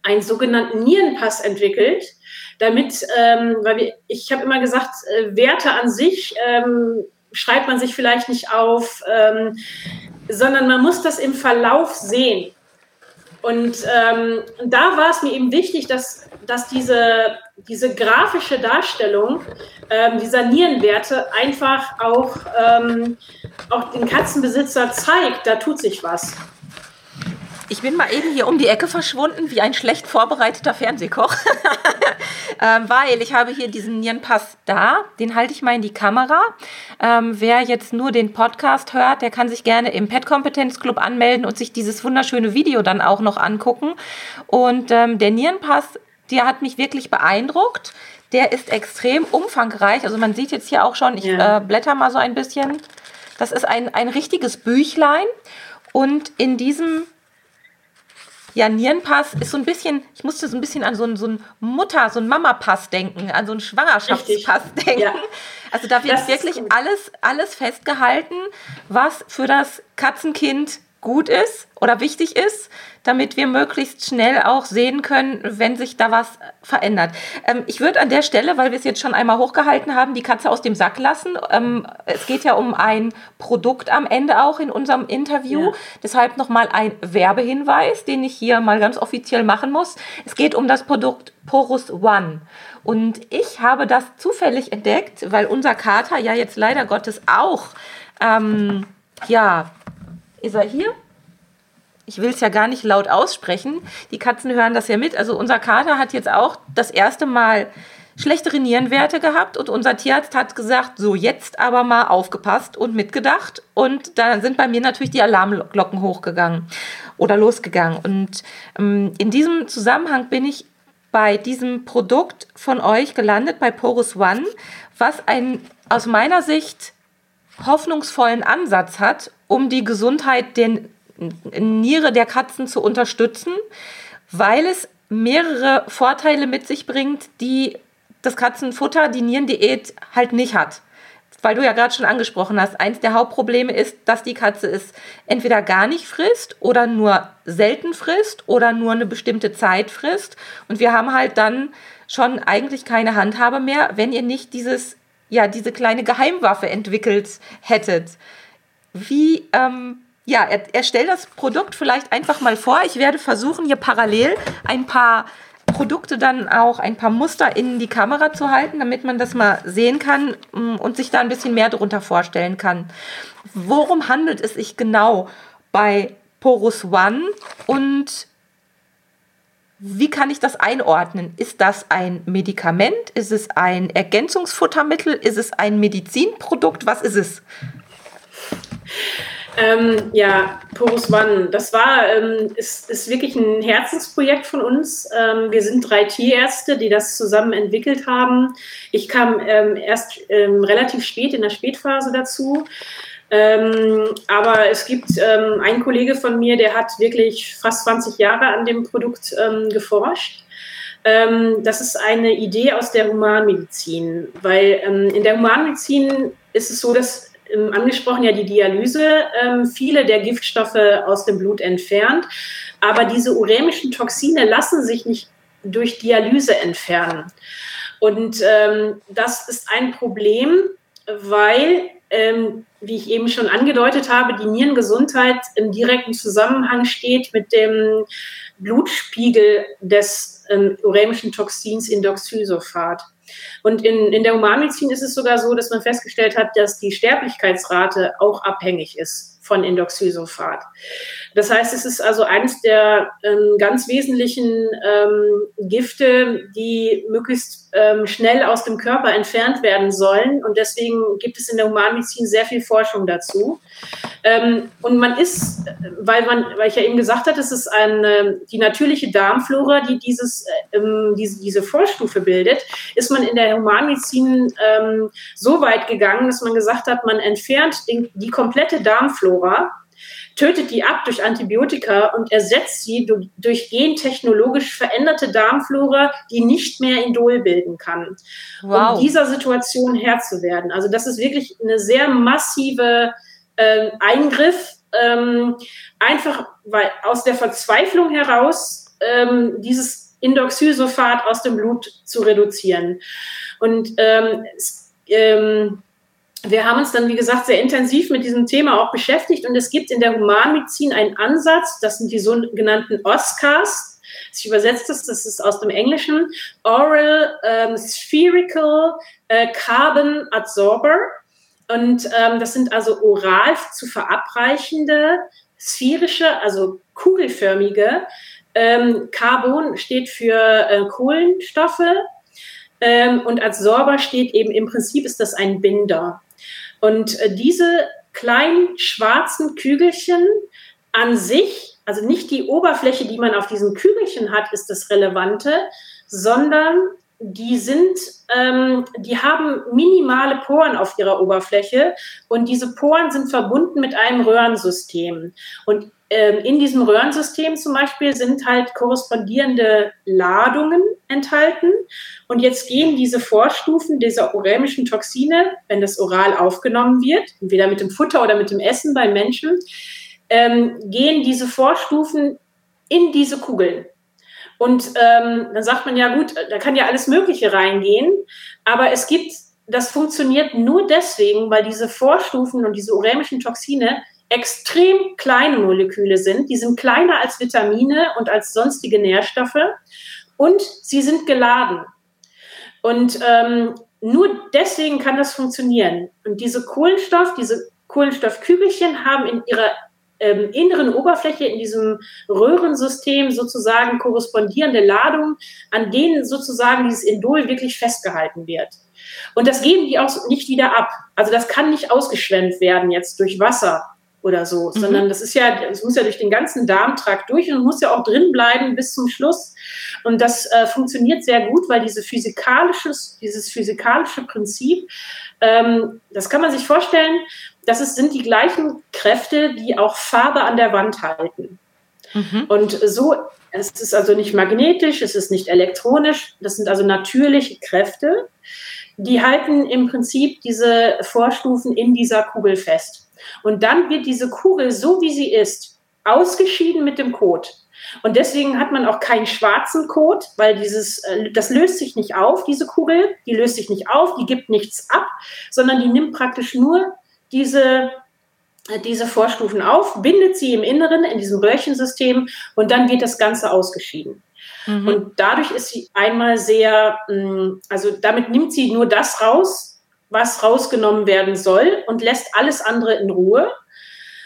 einen sogenannten Nierenpass entwickelt, damit, ähm, weil wir, ich habe immer gesagt, äh, Werte an sich ähm, schreibt man sich vielleicht nicht auf, ähm, sondern man muss das im Verlauf sehen. Und ähm, da war es mir eben wichtig, dass, dass diese, diese grafische Darstellung ähm, dieser Nierenwerte einfach auch, ähm, auch den Katzenbesitzer zeigt, da tut sich was. Ich bin mal eben hier um die Ecke verschwunden, wie ein schlecht vorbereiteter Fernsehkoch, ähm, weil ich habe hier diesen Nierenpass da, den halte ich mal in die Kamera. Ähm, wer jetzt nur den Podcast hört, der kann sich gerne im Pet Kompetenz Club anmelden und sich dieses wunderschöne Video dann auch noch angucken. Und ähm, der Nierenpass, der hat mich wirklich beeindruckt. Der ist extrem umfangreich. Also man sieht jetzt hier auch schon, ich ja. äh, blätter mal so ein bisschen. Das ist ein, ein richtiges Büchlein. Und in diesem ja, Nierenpass ist so ein bisschen, ich musste so ein bisschen an so einen, so einen Mutter-, so einen Mama-Pass denken, an so einen Schwangerschaftspass Richtig. denken. Ja. Also da wird wirklich alles, alles festgehalten, was für das Katzenkind gut ist oder wichtig ist, damit wir möglichst schnell auch sehen können, wenn sich da was verändert. Ähm, ich würde an der Stelle, weil wir es jetzt schon einmal hochgehalten haben, die Katze aus dem Sack lassen. Ähm, es geht ja um ein Produkt am Ende auch in unserem Interview. Ja. Deshalb nochmal ein Werbehinweis, den ich hier mal ganz offiziell machen muss. Es geht um das Produkt Porus One. Und ich habe das zufällig entdeckt, weil unser Kater ja jetzt leider Gottes auch, ähm, ja, ist er hier? Ich will es ja gar nicht laut aussprechen. Die Katzen hören das ja mit. Also unser Kater hat jetzt auch das erste Mal schlechtere Nierenwerte gehabt und unser Tierarzt hat gesagt, so jetzt aber mal aufgepasst und mitgedacht und da sind bei mir natürlich die Alarmglocken hochgegangen oder losgegangen und ähm, in diesem Zusammenhang bin ich bei diesem Produkt von euch gelandet, bei Porus One, was einen aus meiner Sicht hoffnungsvollen Ansatz hat, um die Gesundheit der Niere der Katzen zu unterstützen, weil es mehrere Vorteile mit sich bringt, die das Katzenfutter, die Nierendiät halt nicht hat. Weil du ja gerade schon angesprochen hast, eins der Hauptprobleme ist, dass die Katze es entweder gar nicht frisst oder nur selten frisst oder nur eine bestimmte Zeit frisst. Und wir haben halt dann schon eigentlich keine Handhabe mehr, wenn ihr nicht dieses, ja, diese kleine Geheimwaffe entwickelt hättet. Wie, ähm, ja, er, er stellt das Produkt vielleicht einfach mal vor. Ich werde versuchen, hier parallel ein paar Produkte dann auch, ein paar Muster in die Kamera zu halten, damit man das mal sehen kann mm, und sich da ein bisschen mehr darunter vorstellen kann. Worum handelt es sich genau bei Porus One und wie kann ich das einordnen? Ist das ein Medikament? Ist es ein Ergänzungsfuttermittel? Ist es ein Medizinprodukt? Was ist es? Ähm, ja, Porus One, das war, ähm, ist, ist wirklich ein Herzensprojekt von uns. Ähm, wir sind drei Tierärzte, die das zusammen entwickelt haben. Ich kam ähm, erst ähm, relativ spät in der Spätphase dazu. Ähm, aber es gibt einen Kollege von mir, der hat wirklich fast 20 Jahre an dem Produkt geforscht. das ist eine Idee aus der Humanmedizin, weil in der Humanmedizin ist es so, dass ähm, angesprochen, ja die Dialyse ähm, viele der Giftstoffe aus dem Blut entfernt. Aber diese urämischen Toxine lassen sich nicht durch Dialyse entfernen. Und ähm, das ist ein Problem, weil, ähm, wie ich eben schon angedeutet habe, die Nierengesundheit im direkten Zusammenhang steht mit dem Blutspiegel des ähm, urämischen Toxins Indoxylsulfat. Und in, in der Humanmedizin ist es sogar so, dass man festgestellt hat, dass die Sterblichkeitsrate auch abhängig ist von Indoxysulfat. Das heißt, es ist also eines der ähm, ganz wesentlichen ähm, Gifte, die möglichst ähm, schnell aus dem Körper entfernt werden sollen. Und deswegen gibt es in der Humanmedizin sehr viel Forschung dazu. Ähm, und man ist, weil man, weil ich ja eben gesagt habe, es ist eine, die natürliche Darmflora, die dieses, äh, ähm, diese, Vorstufe bildet, ist man in der Humanmedizin so weit gegangen, dass man gesagt hat, man entfernt die komplette Darmflora Flora tötet die ab durch Antibiotika und ersetzt sie durch, durch gentechnologisch veränderte Darmflora, die nicht mehr Indol bilden kann. Wow. Um dieser Situation Herr zu werden. Also das ist wirklich eine sehr massive äh, Eingriff, ähm, einfach weil aus der Verzweiflung heraus ähm, dieses Indoxysulfat aus dem Blut zu reduzieren. Und ähm, es, ähm, wir haben uns dann, wie gesagt, sehr intensiv mit diesem Thema auch beschäftigt und es gibt in der Humanmedizin einen Ansatz, das sind die sogenannten OSCARs. Ich übersetze das, das ist aus dem Englischen, Oral ähm, Spherical äh, Carbon Absorber. Und ähm, das sind also oral zu verabreichende, sphärische, also kugelförmige. Ähm, Carbon steht für äh, Kohlenstoffe ähm, und als Sorber steht eben im Prinzip ist das ein Binder. Und äh, diese kleinen schwarzen Kügelchen an sich, also nicht die Oberfläche, die man auf diesen Kügelchen hat, ist das Relevante, sondern die sind, ähm, die haben minimale Poren auf ihrer Oberfläche und diese Poren sind verbunden mit einem Röhrensystem. Und ähm, in diesem Röhrensystem zum Beispiel sind halt korrespondierende Ladungen enthalten. Und jetzt gehen diese Vorstufen dieser urämischen Toxine, wenn das oral aufgenommen wird, entweder mit dem Futter oder mit dem Essen bei Menschen, ähm, gehen diese Vorstufen in diese Kugeln. Und ähm, dann sagt man ja gut, da kann ja alles Mögliche reingehen, aber es gibt, das funktioniert nur deswegen, weil diese Vorstufen und diese urämischen Toxine extrem kleine Moleküle sind. Die sind kleiner als Vitamine und als sonstige Nährstoffe und sie sind geladen. Und ähm, nur deswegen kann das funktionieren. Und diese Kohlenstoff, diese Kohlenstoffkügelchen haben in ihrer ähm, inneren Oberfläche, in diesem Röhrensystem sozusagen korrespondierende Ladungen, an denen sozusagen dieses Indol wirklich festgehalten wird. Und das geben die auch nicht wieder ab. Also das kann nicht ausgeschwemmt werden jetzt durch Wasser oder so, mhm. sondern das ist ja, es muss ja durch den ganzen Darmtrakt durch und muss ja auch drin bleiben bis zum Schluss. Und das äh, funktioniert sehr gut, weil diese physikalisches, dieses physikalische Prinzip, ähm, das kann man sich vorstellen, das ist, sind die gleichen Kräfte, die auch Farbe an der Wand halten. Mhm. Und so, es ist also nicht magnetisch, es ist nicht elektronisch, das sind also natürliche Kräfte, die halten im Prinzip diese Vorstufen in dieser Kugel fest. Und dann wird diese Kugel, so wie sie ist, ausgeschieden mit dem Kot. Und deswegen hat man auch keinen schwarzen Kot, weil dieses, äh, das löst sich nicht auf, diese Kugel, die löst sich nicht auf, die gibt nichts ab, sondern die nimmt praktisch nur diese, äh, diese Vorstufen auf, bindet sie im Inneren, in diesem Röhrchensystem und dann wird das Ganze ausgeschieden. Mhm. Und dadurch ist sie einmal sehr, mm, also damit nimmt sie nur das raus, was rausgenommen werden soll und lässt alles andere in Ruhe.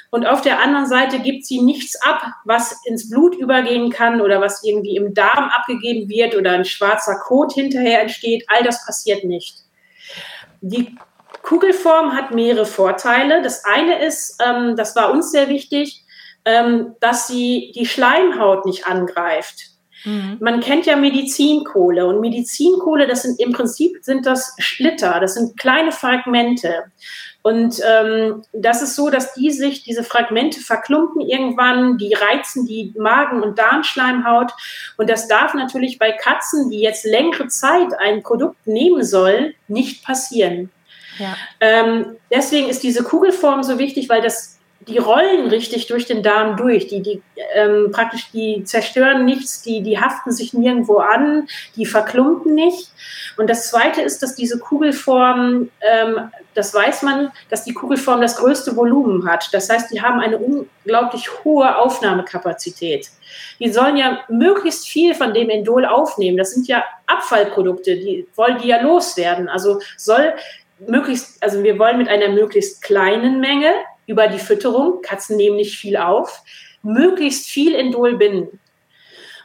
Und auf der anderen Seite gibt sie nichts ab, was ins Blut übergehen kann oder was irgendwie im Darm abgegeben wird oder ein schwarzer Kot hinterher entsteht. All das passiert nicht. Die Kugelform hat mehrere Vorteile. Das eine ist, ähm, das war uns sehr wichtig, ähm, dass sie die Schleimhaut nicht angreift. Mhm. Man kennt ja Medizinkohle und Medizinkohle, das sind im Prinzip sind das Splitter, das sind kleine Fragmente. Und ähm, das ist so, dass die sich, diese Fragmente verklumpen irgendwann, die reizen die Magen- und Darmschleimhaut. Und das darf natürlich bei Katzen, die jetzt längere Zeit ein Produkt nehmen sollen, nicht passieren. Ähm, deswegen ist diese Kugelform so wichtig, weil das die rollen richtig durch den Darm durch. Die, die ähm, praktisch, die zerstören nichts, die, die haften sich nirgendwo an, die verklumpen nicht. Und das Zweite ist, dass diese Kugelform, ähm, das weiß man, dass die Kugelform das größte Volumen hat. Das heißt, die haben eine unglaublich hohe Aufnahmekapazität. Die sollen ja möglichst viel von dem Endol aufnehmen. Das sind ja Abfallprodukte, die wollen die ja loswerden. Also soll möglichst, also wir wollen mit einer möglichst kleinen Menge über die Fütterung, Katzen nehmen nicht viel auf, möglichst viel Indol binden.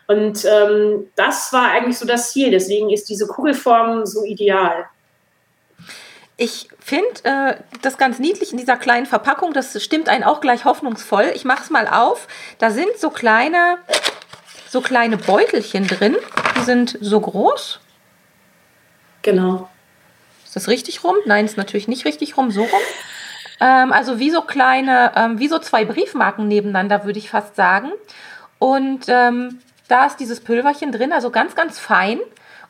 Und ähm, das war eigentlich so das Ziel. Deswegen ist diese Kugelform so ideal. Ich finde äh, das ganz niedlich in dieser kleinen Verpackung. Das stimmt einen auch gleich hoffnungsvoll. Ich mache es mal auf. Da sind so kleine, so kleine Beutelchen drin. Die sind so groß. Genau. Ist das richtig rum? Nein, ist natürlich nicht richtig rum. So rum. Ähm, also wie so kleine, ähm, wie so zwei Briefmarken nebeneinander, würde ich fast sagen. Und ähm, da ist dieses Pülverchen drin, also ganz, ganz fein.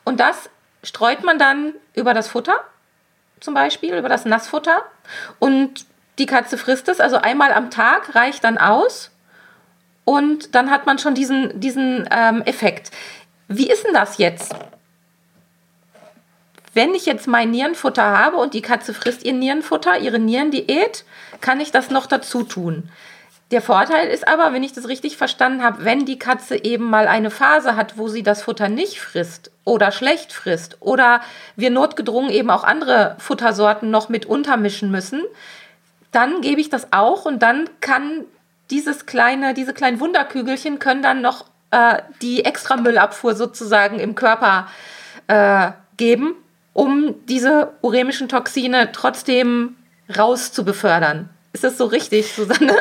Und das streut man dann über das Futter, zum Beispiel, über das Nassfutter. Und die Katze frisst es, also einmal am Tag reicht dann aus. Und dann hat man schon diesen, diesen ähm, Effekt. Wie ist denn das jetzt? Wenn ich jetzt mein Nierenfutter habe und die Katze frisst ihr Nierenfutter, ihre Nierendiät, kann ich das noch dazu tun. Der Vorteil ist aber, wenn ich das richtig verstanden habe, wenn die Katze eben mal eine Phase hat, wo sie das Futter nicht frisst oder schlecht frisst oder wir notgedrungen eben auch andere Futtersorten noch mit untermischen müssen, dann gebe ich das auch und dann kann dieses kleine, diese kleinen Wunderkügelchen können dann noch äh, die extra Müllabfuhr sozusagen im Körper äh, geben, um diese uremischen Toxine trotzdem rauszubefördern. Ist das so richtig, Susanne?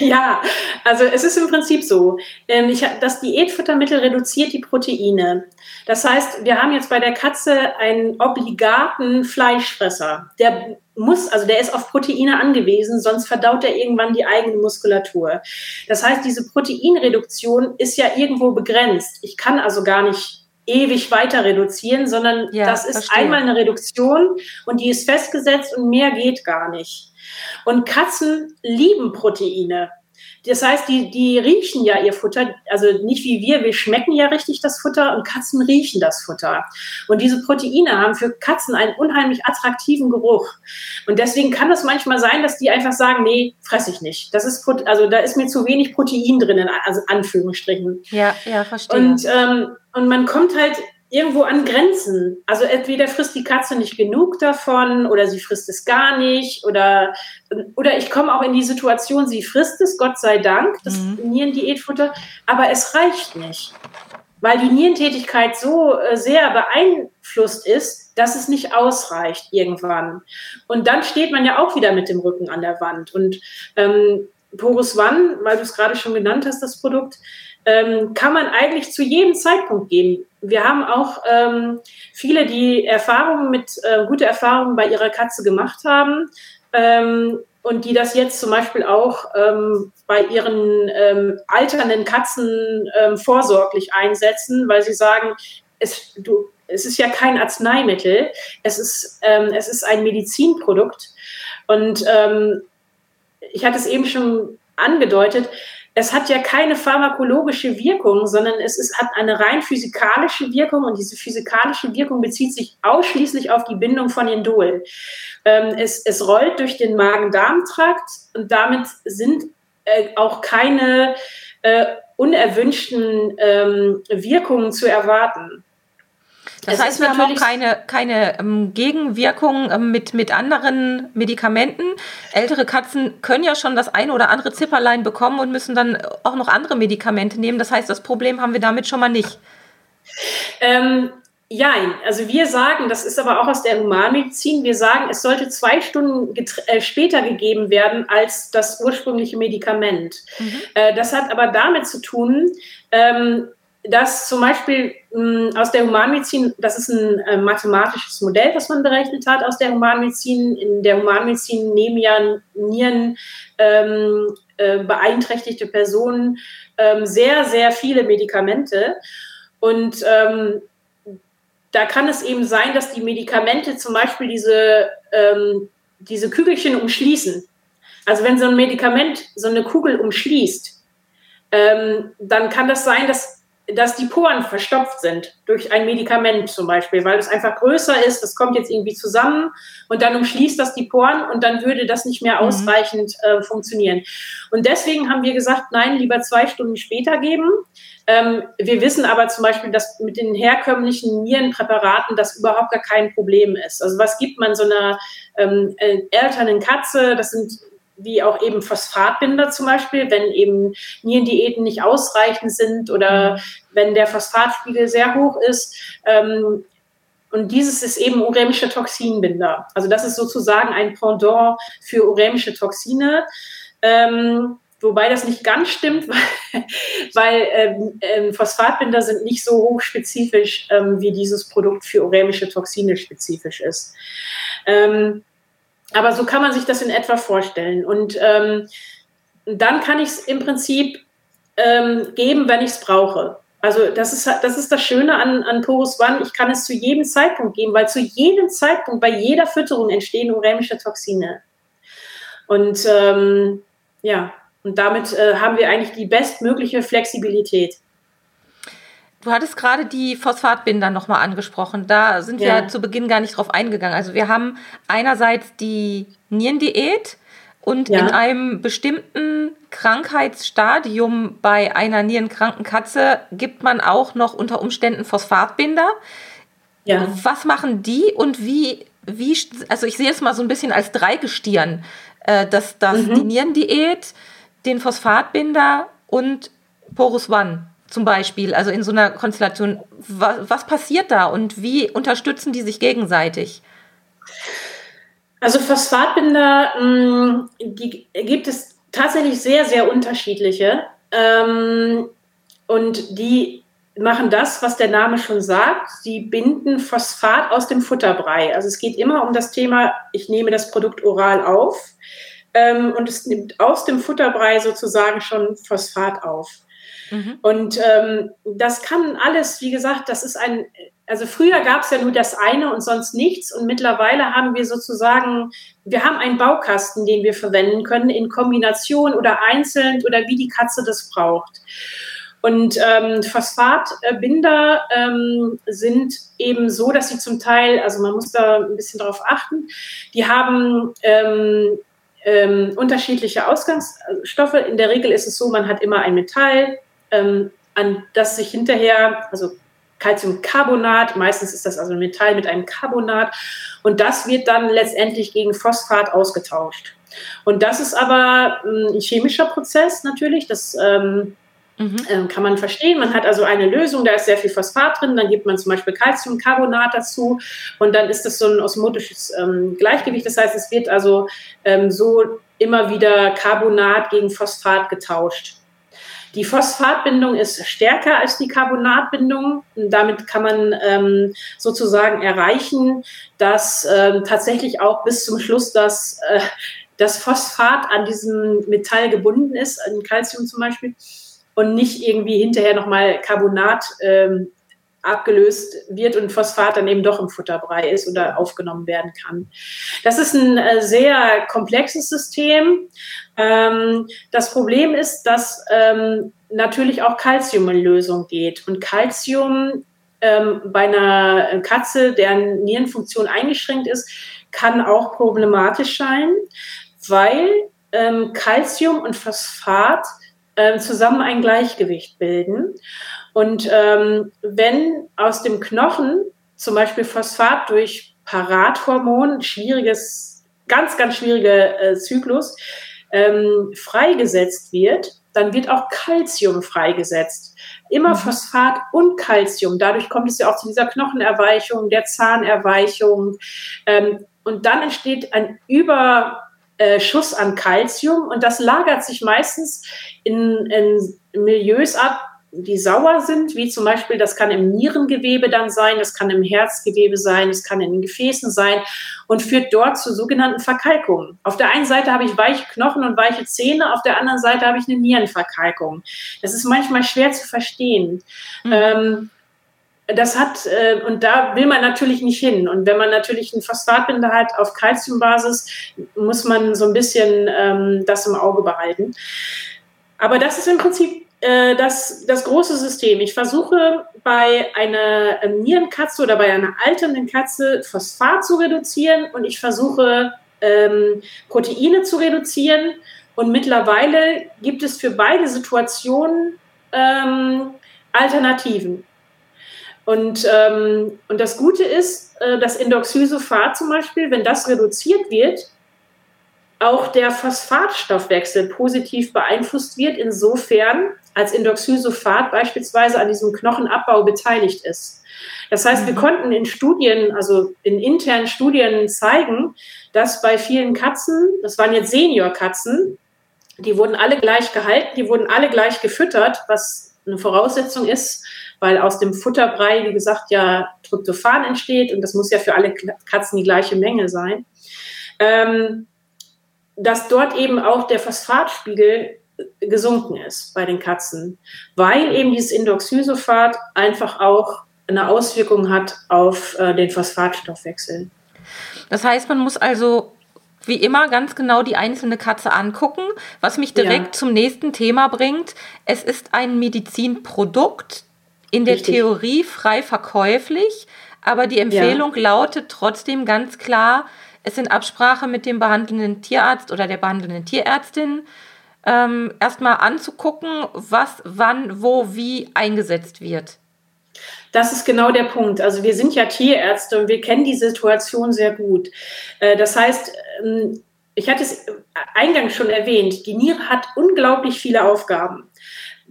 Ja, also es ist im Prinzip so, ähm, das Diätfuttermittel reduziert die Proteine. Das heißt, wir haben jetzt bei der Katze einen obligaten Fleischfresser. Der muss, also der ist auf Proteine angewiesen, sonst verdaut er irgendwann die eigene Muskulatur. Das heißt, diese Proteinreduktion ist ja irgendwo begrenzt. Ich kann also gar nicht ewig weiter reduzieren, sondern ja, das ist verstehe. einmal eine Reduktion und die ist festgesetzt und mehr geht gar nicht. Und Katzen lieben Proteine. Das heißt, die, die riechen ja ihr Futter, also nicht wie wir, wir schmecken ja richtig das Futter und Katzen riechen das Futter. Und diese Proteine haben für Katzen einen unheimlich attraktiven Geruch. Und deswegen kann es manchmal sein, dass die einfach sagen, nee, fresse ich nicht. Das ist, also da ist mir zu wenig Protein drin, also Anführungsstrichen. Ja, ja, verstehe. Und, ähm, und man kommt halt irgendwo an Grenzen. Also entweder frisst die Katze nicht genug davon oder sie frisst es gar nicht oder, oder ich komme auch in die Situation, sie frisst es, Gott sei Dank, das mhm. Nierendiätfutter, aber es reicht nicht. Weil die Nierentätigkeit so äh, sehr beeinflusst ist, dass es nicht ausreicht irgendwann. Und dann steht man ja auch wieder mit dem Rücken an der Wand. Und ähm, Porus One, weil du es gerade schon genannt hast, das Produkt, ähm, kann man eigentlich zu jedem Zeitpunkt geben. Wir haben auch ähm, viele, die Erfahrungen mit, äh, gute Erfahrungen bei ihrer Katze gemacht haben ähm, und die das jetzt zum Beispiel auch ähm, bei ihren ähm, alternden Katzen ähm, vorsorglich einsetzen, weil sie sagen, es, du, es ist ja kein Arzneimittel, es ist, ähm, es ist ein Medizinprodukt. Und ähm, ich hatte es eben schon angedeutet, es hat ja keine pharmakologische Wirkung, sondern es ist, hat eine rein physikalische Wirkung und diese physikalische Wirkung bezieht sich ausschließlich auf die Bindung von Indol. Ähm, es, es rollt durch den Magen-Darm-Trakt und damit sind äh, auch keine äh, unerwünschten ähm, Wirkungen zu erwarten. Das es heißt, wir haben auch keine, keine ähm, Gegenwirkung ähm, mit, mit anderen Medikamenten. Ältere Katzen können ja schon das eine oder andere Zipperlein bekommen und müssen dann auch noch andere Medikamente nehmen. Das heißt, das Problem haben wir damit schon mal nicht. Ähm, ja, also wir sagen, das ist aber auch aus der Humanmedizin, wir sagen, es sollte zwei Stunden äh, später gegeben werden als das ursprüngliche Medikament. Mhm. Äh, das hat aber damit zu tun, ähm, dass zum Beispiel mh, hm, aus der Humanmedizin, das ist ein äh, mathematisches Modell, das man berechnet hat aus der Humanmedizin. In der Humanmedizin nehmen ja Nieren ähm, äh, beeinträchtigte Personen ähm, sehr, sehr viele Medikamente. Und ähm, da kann es eben sein, dass die Medikamente zum Beispiel diese, ähm, diese Kügelchen umschließen. Also wenn so ein Medikament so eine Kugel umschließt, ähm, dann kann das sein, dass dass die Poren verstopft sind durch ein Medikament zum Beispiel, weil es einfach größer ist, das kommt jetzt irgendwie zusammen und dann umschließt das die Poren und dann würde das nicht mehr mhm. ausreichend äh, funktionieren. Und deswegen haben wir gesagt, nein, lieber zwei Stunden später geben. Ähm, wir wissen aber zum Beispiel, dass mit den herkömmlichen Nierenpräparaten das überhaupt gar kein Problem ist. Also was gibt man so einer ähm, äh, älternen Katze? Das sind wie auch eben Phosphatbinder zum Beispiel, wenn eben Nierendiäten nicht ausreichend sind oder mhm. wenn der Phosphatspiegel sehr hoch ist. Ähm, und dieses ist eben uremische Toxinbinder. Also das ist sozusagen ein Pendant für uremische Toxine. Ähm, wobei das nicht ganz stimmt, weil, weil ähm, ähm, Phosphatbinder sind nicht so hochspezifisch, ähm, wie dieses Produkt für uremische Toxine spezifisch ist. Ähm, Aber so kann man sich das in etwa vorstellen. Und ähm, dann kann ich es im Prinzip ähm, geben, wenn ich es brauche. Also das ist, das ist das Schöne an, an Porus One. Ich kann es zu jedem Zeitpunkt geben, weil zu jedem Zeitpunkt bei jeder Fütterung entstehen urämische Toxine. Und ähm, ja, und damit äh, haben wir eigentlich die bestmögliche Flexibilität. Du hattest gerade die Phosphatbinder nochmal angesprochen. Da sind wir ja. zu Beginn gar nicht drauf eingegangen. Also wir haben einerseits die Nierendiät und ja. in einem bestimmten Krankheitsstadium bei einer nierenkranken Katze gibt man auch noch unter Umständen Phosphatbinder. Ja. Was machen die und wie, wie, also ich sehe es mal so ein bisschen als Dreigestirn, äh, dass, dass mhm. die Nierendiät, den Phosphatbinder und Porus One zum Beispiel, also in so einer Konstellation, was, was passiert da und wie unterstützen die sich gegenseitig? Also Phosphatbinder, mm, die gibt es tatsächlich sehr, sehr unterschiedliche. Ähm, und die machen das, was der Name schon sagt. Sie binden Phosphat aus dem Futterbrei. Also es geht immer um das Thema, ich nehme das Produkt oral auf ähm, und es nimmt aus dem Futterbrei sozusagen schon Phosphat auf. Mhm. Und ähm, das kann alles, wie gesagt, das ist ein, also früher gab es ja nur das eine und sonst nichts und mittlerweile haben wir sozusagen, wir haben einen Baukasten, den wir verwenden können in Kombination oder einzeln oder wie die Katze das braucht. Und ähm, Phosphatbinder ähm, sind eben so, dass sie zum Teil, also man muss da ein bisschen drauf achten, die haben ähm, ähm, unterschiedliche Ausgangsstoffe. In der Regel ist es so, man hat immer ein Metall, ähm, an das sich hinterher, also Calciumcarbonat, meistens ist das also ein Metall mit einem Carbonat, und das wird dann letztendlich gegen Phosphat ausgetauscht. Und das ist aber ähm, ein chemischer Prozess natürlich, das ähm, mhm. äh, kann man verstehen. Man hat also eine Lösung, da ist sehr viel Phosphat drin, dann gibt man zum Beispiel Calciumcarbonat dazu und dann ist das so ein osmotisches ähm, Gleichgewicht. Das heißt, es wird also ähm, so immer wieder Carbonat gegen Phosphat getauscht. Die Phosphatbindung ist stärker als die Carbonatbindung. Damit kann man ähm, sozusagen erreichen, dass ähm, tatsächlich auch bis zum Schluss das, äh, das Phosphat an diesem Metall gebunden ist, an Calcium zum Beispiel, und nicht irgendwie hinterher nochmal Carbonat ähm, abgelöst wird und Phosphat dann eben doch im Futterbrei ist oder aufgenommen werden kann. Das ist ein äh, sehr komplexes System. Ähm, das Problem ist, dass ähm, natürlich auch Calcium in Lösung geht. Und Calcium ähm, bei einer Katze, deren Nierenfunktion eingeschränkt ist, kann auch problematisch sein, weil Calcium und Phosphat zusammen ein Gleichgewicht bilden. Und ähm, wenn aus dem Knochen zum Beispiel Phosphat durch Parathormon, schwieriges, ganz, ganz schwieriger äh, Zyklus, ähm, freigesetzt wird, dann wird auch Calcium freigesetzt. Immer mhm. Phosphat und Calcium. Dadurch kommt es ja auch zu dieser Knochenerweichung, der Zahnerweichung. Ähm, und dann entsteht ein Überschuss an Calcium und das lagert sich meistens in, in Milieus ab, die sauer sind, wie zum Beispiel, das kann im Nierengewebe dann sein, das kann im Herzgewebe sein, das kann in den Gefäßen sein und führt dort zu sogenannten Verkalkungen. Auf der einen Seite habe ich weiche Knochen und weiche Zähne, auf der anderen Seite habe ich eine Nierenverkalkung. Das ist manchmal schwer zu verstehen. Mhm. Ähm, das hat, äh, und da will man natürlich nicht hin. Und wenn man natürlich einen Phosphatbinder hat auf Calciumbasis, muss man so ein bisschen ähm, das im Auge behalten. Aber das ist im Prinzip äh, das, das große System. Ich versuche bei einer Nierenkatze oder bei einer alternden Katze Phosphat zu reduzieren und ich versuche ähm, Proteine zu reduzieren. Und mittlerweile gibt es für beide Situationen ähm, Alternativen. Und, ähm, und das Gute ist, äh, dass Indoxysophat zum Beispiel, wenn das reduziert wird, auch der Phosphatstoffwechsel positiv beeinflusst wird, insofern als Indoxysophat beispielsweise an diesem Knochenabbau beteiligt ist. Das heißt, wir mhm. konnten in Studien, also in internen Studien zeigen, dass bei vielen Katzen, das waren jetzt Seniorkatzen, die wurden alle gleich gehalten, die wurden alle gleich gefüttert, was eine Voraussetzung ist, weil aus dem Futterbrei, wie gesagt, ja Tryptophan entsteht und das muss ja für alle Katzen die gleiche Menge sein. ähm, dass dort eben auch der Phosphatspiegel gesunken ist bei den Katzen, weil eben dieses Indoxysulfat einfach auch eine Auswirkung hat auf äh, den Phosphatstoffwechsel. Das heißt, man muss also wie immer ganz genau die einzelne Katze angucken, was mich direkt ja. zum nächsten Thema bringt. Es ist ein Medizinprodukt, in der Richtig. Theorie frei verkäuflich, aber die Empfehlung ja. lautet trotzdem ganz klar, es in Absprache mit dem behandelnden Tierarzt oder der behandelnden Tierärztin ähm, erstmal anzugucken, was, wann, wo, wie eingesetzt wird. Das ist genau der Punkt. Also wir sind ja Tierärzte und wir kennen die Situation sehr gut. Äh, das heißt, ähm, ich hatte es eingangs schon erwähnt, die Niere hat unglaublich viele Aufgaben.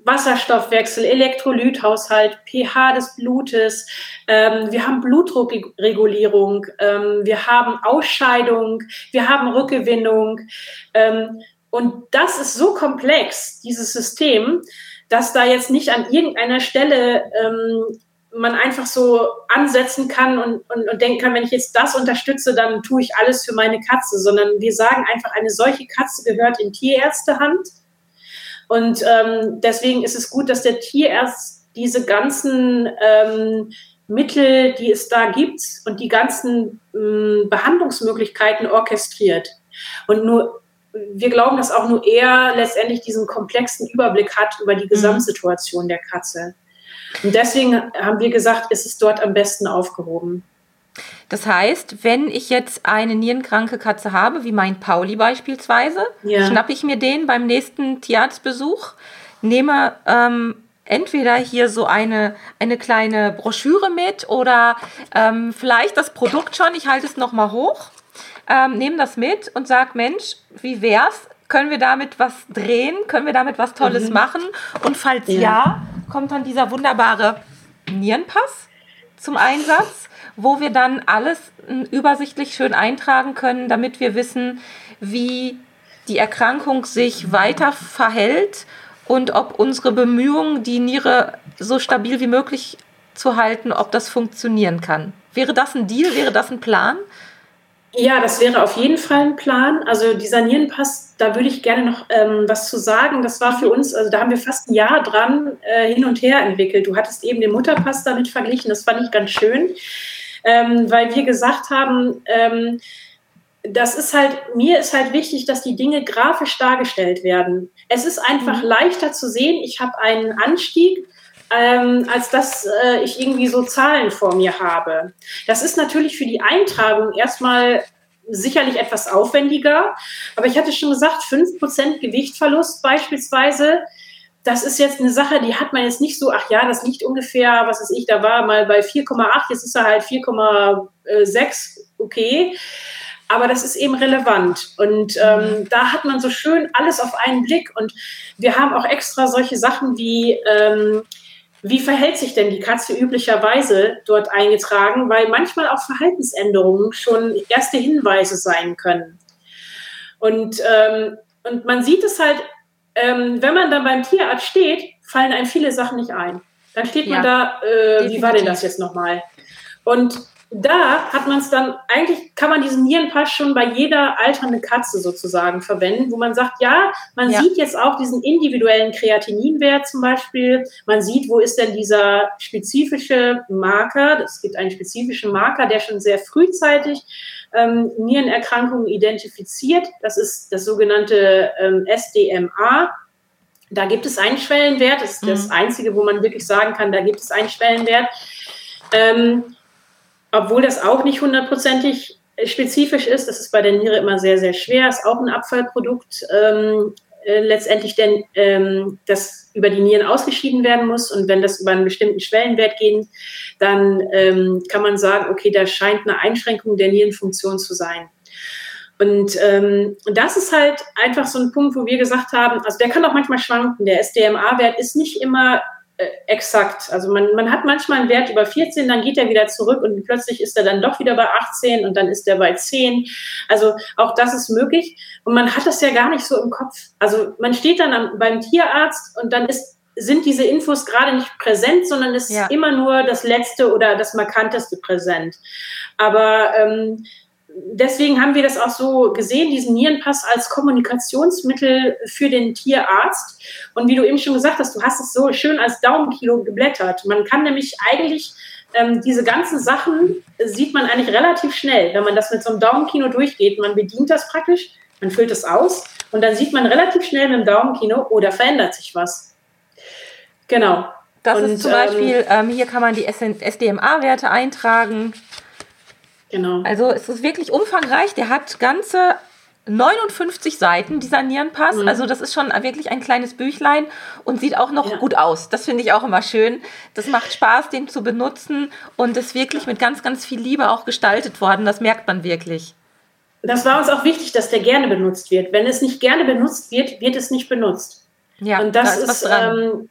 Wasserstoffwechsel, Elektrolythaushalt, pH des Blutes, ähm, wir haben Blutdruckregulierung, ähm, wir haben Ausscheidung, wir haben Rückgewinnung. Ähm, und das ist so komplex, dieses System, dass da jetzt nicht an irgendeiner Stelle ähm, man einfach so ansetzen kann und, und, und denken kann, wenn ich jetzt das unterstütze, dann tue ich alles für meine Katze, sondern wir sagen einfach, eine solche Katze gehört in Tierärztehand. Und ähm, deswegen ist es gut, dass der Tierarzt diese ganzen ähm, Mittel, die es da gibt und die ganzen ähm, Behandlungsmöglichkeiten orchestriert. Und nur wir glauben, dass auch nur er letztendlich diesen komplexen Überblick hat über die mhm. Gesamtsituation der Katze. Und deswegen haben wir gesagt, ist es dort am besten aufgehoben. Das heißt, wenn ich jetzt eine nierenkranke Katze habe, wie mein Pauli beispielsweise, ja. schnappe ich mir den beim nächsten Tierarztbesuch, nehme ähm, entweder hier so eine, eine kleine Broschüre mit oder ähm, vielleicht das Produkt schon, ich halte es nochmal hoch, ähm, nehme das mit und sage, Mensch, wie wär's? Können wir damit was drehen? Können wir damit was Tolles mhm. machen? Und falls ja. ja, kommt dann dieser wunderbare Nierenpass zum Einsatz, wo wir dann alles hm, übersichtlich schön eintragen können, damit wir wissen, wie die Erkrankung sich weiter verhält und ob unsere Bemühungen, die Niere so stabil wie möglich zu halten, ob das funktionieren kann. Wäre das ein Deal? Wäre das ein Plan? Ja, das wäre auf jeden Fall ein Plan. Also dieser Nierenpass, da würde ich gerne noch ähm, was zu sagen. Das war für uns, also da haben wir fast ein Jahr dran äh, hin und her entwickelt. Du hattest eben den Mutterpass damit verglichen, das fand ich ganz schön, ähm, weil wir gesagt haben, ähm, das ist halt, mir ist halt wichtig, dass die Dinge grafisch dargestellt werden. Es ist einfach mhm. leichter zu sehen, ich habe einen Anstieg ähm, als dass äh, ich irgendwie so Zahlen vor mir habe. Das ist natürlich für die Eintragung erstmal sicherlich etwas aufwendiger, aber ich hatte schon gesagt, 5% Gewichtverlust beispielsweise, das ist jetzt eine Sache, die hat man jetzt nicht so, ach ja, das liegt ungefähr, was weiß ich, da war mal bei 4,8, jetzt ist er halt 4,6, okay. Aber das ist eben relevant. Und ähm, da hat man so schön alles auf einen Blick. Und wir haben auch extra solche Sachen wie ähm, wie verhält sich denn die Katze üblicherweise dort eingetragen, weil manchmal auch Verhaltensänderungen schon erste Hinweise sein können. Und, ähm, und man sieht es halt, ähm, wenn man dann beim Tierarzt steht, fallen einem viele Sachen nicht ein. Dann steht man ja, da, äh, wie war denn das jetzt nochmal? Und da hat man es dann, eigentlich kann man diesen Nierenpass schon bei jeder alternden Katze sozusagen verwenden, wo man sagt, ja, man ja. sieht jetzt auch diesen individuellen Kreatininwert zum Beispiel. Man sieht, wo ist denn dieser spezifische Marker. Es gibt einen spezifischen Marker, der schon sehr frühzeitig ähm, Nierenerkrankungen identifiziert. Das ist das sogenannte ähm, SDMA. Da gibt es einen Schwellenwert. Das ist mhm. das Einzige, wo man wirklich sagen kann, da gibt es einen Schwellenwert. Ähm, obwohl das auch nicht hundertprozentig spezifisch ist. Das ist bei der Niere immer sehr, sehr schwer. Ist auch ein Abfallprodukt ähm, äh, letztendlich, denn ähm, das über die Nieren ausgeschieden werden muss. Und wenn das über einen bestimmten Schwellenwert geht, dann ähm, kann man sagen, okay, da scheint eine Einschränkung der Nierenfunktion zu sein. Und ähm, das ist halt einfach so ein Punkt, wo wir gesagt haben, also der kann auch manchmal schwanken. Der SDMA-Wert ist nicht immer äh, exakt. Also man, man hat manchmal einen Wert über 14, dann geht er wieder zurück und plötzlich ist er dann doch wieder bei 18 und dann ist er bei 10. Also auch das ist möglich. Und man hat das ja gar nicht so im Kopf. Also man steht dann am, beim Tierarzt und dann ist, sind diese Infos gerade nicht präsent, sondern ist ja. immer nur das Letzte oder das Markanteste präsent. Aber ähm, deswegen haben wir das auch so gesehen, diesen Nierenpass als Kommunikationsmittel für den Tierarzt. Und wie du eben schon gesagt hast, du hast es so schön als Daumenkino geblättert. Man kann nämlich eigentlich ähm, diese ganzen Sachen sieht man eigentlich relativ schnell, wenn man das mit so einem Daumenkino durchgeht. Man bedient das praktisch, man füllt es aus und dann sieht man relativ schnell mit dem Daumenkino, oh, da verändert sich was. Genau. Das Und, ist zum ähm, Beispiel, ähm, hier kann man die SDMA-Werte eintragen. Genau. Also es ist wirklich umfangreich. Der hat ganze 59 Seiten, dieser Nierenpass. Mhm. Also das ist schon wirklich ein kleines Büchlein und sieht auch noch Ja. gut aus. Das finde ich auch immer schön. Das macht Spaß, den zu benutzen und ist wirklich mit ganz, ganz viel Liebe auch gestaltet worden. Das merkt man wirklich. Das war uns auch wichtig, dass der gerne benutzt wird. Wenn es nicht gerne benutzt wird, wird es nicht benutzt. Ja, und das da ist was ist, ähm,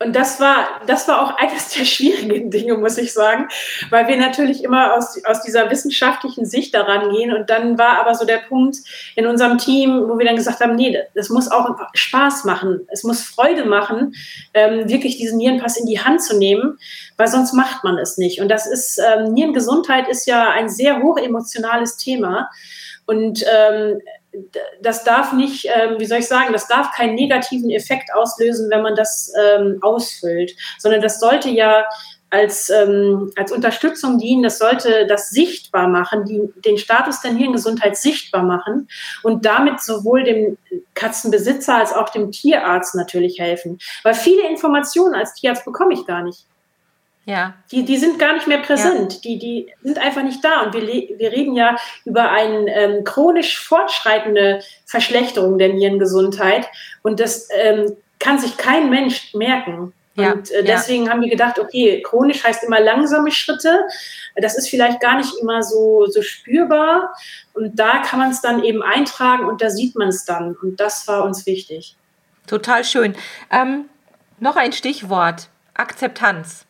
und das war, das war auch eines der schwierigen Dinge, muss ich sagen, weil wir natürlich immer aus, aus dieser wissenschaftlichen Sicht daran gehen. Und dann war aber so der Punkt in unserem Team, wo wir dann gesagt haben, nee, das muss auch Spaß machen. Es muss Freude machen, ähm, wirklich diesen Nierenpass in die Hand zu nehmen, weil sonst macht man es nicht. Und das ist, ähm, Nierengesundheit ist ja ein sehr hochemotionales Thema. Und ähm, das darf nicht, ähm, wie soll ich sagen, das darf keinen negativen Effekt auslösen, wenn man das ähm, ausfüllt, sondern das sollte ja als, ähm, als Unterstützung dienen, das sollte das sichtbar machen, die, den Status der Nierengesundheit sichtbar machen und damit sowohl dem Katzenbesitzer als auch dem Tierarzt natürlich helfen. Weil viele Informationen als Tierarzt bekomme ich gar nicht. Ja, Die, die sind gar nicht mehr präsent. Die, die sind einfach nicht da. Und wir, wir reden ja über eine ähm, chronisch fortschreitende Verschlechterung der Nierengesundheit. Und das ähm, kann sich kein Mensch merken. Ja, Und äh, ja. deswegen haben wir gedacht, okay, chronisch heißt immer langsame Schritte. Das ist vielleicht gar nicht immer so, so spürbar. Und da kann man es dann eben eintragen und da sieht man es dann. Und das war uns wichtig. total schön. Ähm, noch ein Stichwort: Akzeptanz.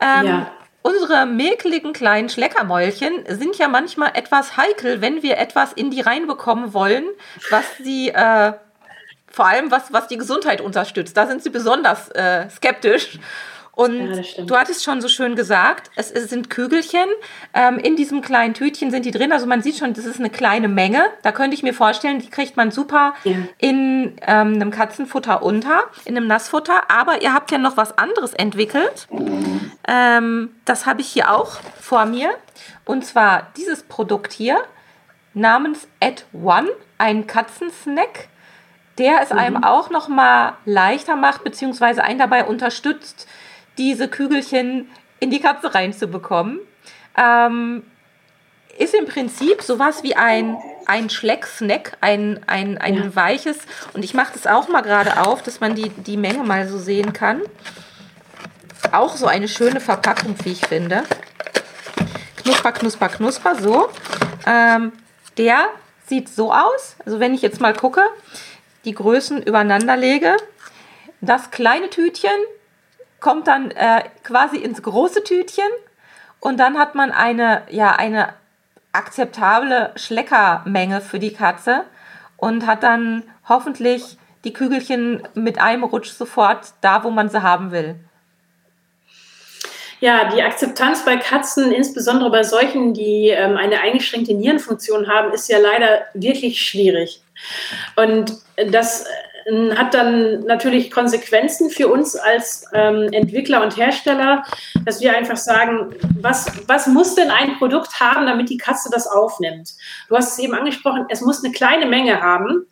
Ähm, Ja. Unsere mäkeligen kleinen Schleckermäulchen sind ja manchmal etwas heikel, wenn wir etwas in die reinbekommen wollen, was sie, äh, vor allem was, was die Gesundheit unterstützt. Da sind sie besonders äh, skeptisch. Und Ja, du hattest schon so schön gesagt, es, es sind Kügelchen. Ähm, in diesem kleinen Tütchen sind die drin. Also man sieht schon, das ist eine kleine Menge. Da könnte ich mir vorstellen, die kriegt man super Ja. in ähm, einem Katzenfutter unter, in einem Nassfutter. Aber ihr habt ja noch was anderes entwickelt. Ähm, das habe ich hier auch vor mir. Und zwar dieses Produkt hier namens At One, ein Katzensnack, der es einem auch noch mal leichter macht, beziehungsweise einen dabei unterstützt, diese Kügelchen in die Katze reinzubekommen. Ähm, ist im Prinzip sowas wie ein, ein Schleck-Snack, ein, ein, ein Ja. weiches. Und ich mache das auch mal gerade auf, dass man die, die Menge mal so sehen kann. Auch so eine schöne Verpackung, wie ich finde. Knusper, knusper, knusper, so. Ähm, der sieht so aus. Also wenn ich jetzt mal gucke, die Größen übereinander lege, das kleine Tütchen kommt dann äh, quasi ins große Tütchen und dann hat man eine, ja, eine akzeptable Schleckermenge für die Katze und hat dann hoffentlich die Kügelchen mit einem Rutsch sofort da, wo man sie haben will. Ja, die Akzeptanz bei Katzen, insbesondere bei solchen, die ähm, eine eingeschränkte Nierenfunktion haben, ist ja leider wirklich schwierig. Und das hat dann natürlich Konsequenzen für uns als ähm, Entwickler und Hersteller, dass wir einfach sagen, was, was muss denn ein Produkt haben, damit die Katze das aufnimmt? Du hast es eben angesprochen, es muss eine kleine Menge haben.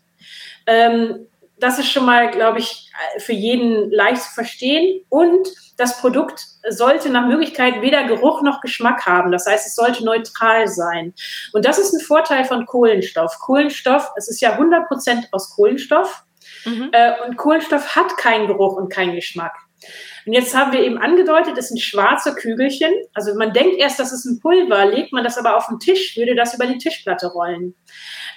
Ähm, das ist schon mal, glaube ich, für jeden leicht zu verstehen. Und das Produkt sollte nach Möglichkeit weder Geruch noch Geschmack haben. Das heißt, es sollte neutral sein. Und das ist ein Vorteil von Kohlenstoff. Kohlenstoff, es ist ja 100% aus Kohlenstoff. Mhm. Äh, und Kohlenstoff hat keinen Geruch und keinen Geschmack. Und jetzt haben wir eben angedeutet, es sind schwarze Kügelchen. Also man denkt erst, das ist ein Pulver, legt man das aber auf den Tisch, würde das über die Tischplatte rollen.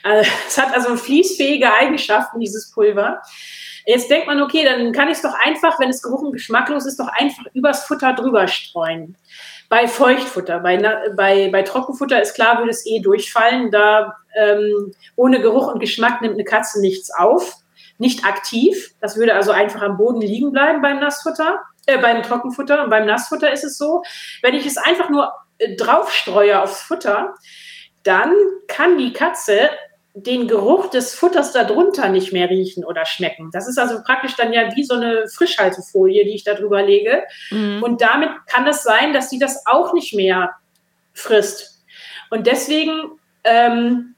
Äh, Es hat also fließfähige Eigenschaften, dieses Pulver. Jetzt denkt man, okay, dann kann ich es doch einfach, wenn es geruch- und geschmacklos ist, doch einfach übers Futter drüber streuen. Bei Feuchtfutter, bei, bei, bei Trockenfutter ist klar, würde es eh durchfallen. Da ähm, ohne Geruch und Geschmack nimmt eine Katze nichts auf. Nicht aktiv. Das würde also einfach am Boden liegen bleiben beim Nassfutter, äh, beim Trockenfutter. Und beim Nassfutter ist es so, wenn ich es einfach nur äh, draufstreue aufs Futter, dann kann die Katze den Geruch des Futters darunter nicht mehr riechen oder schmecken. Das ist also praktisch dann ja wie so eine Frischhaltefolie, die ich da drüber lege. Mhm. Und damit kann es sein, dass sie das auch nicht mehr frisst. Und deswegen ähm,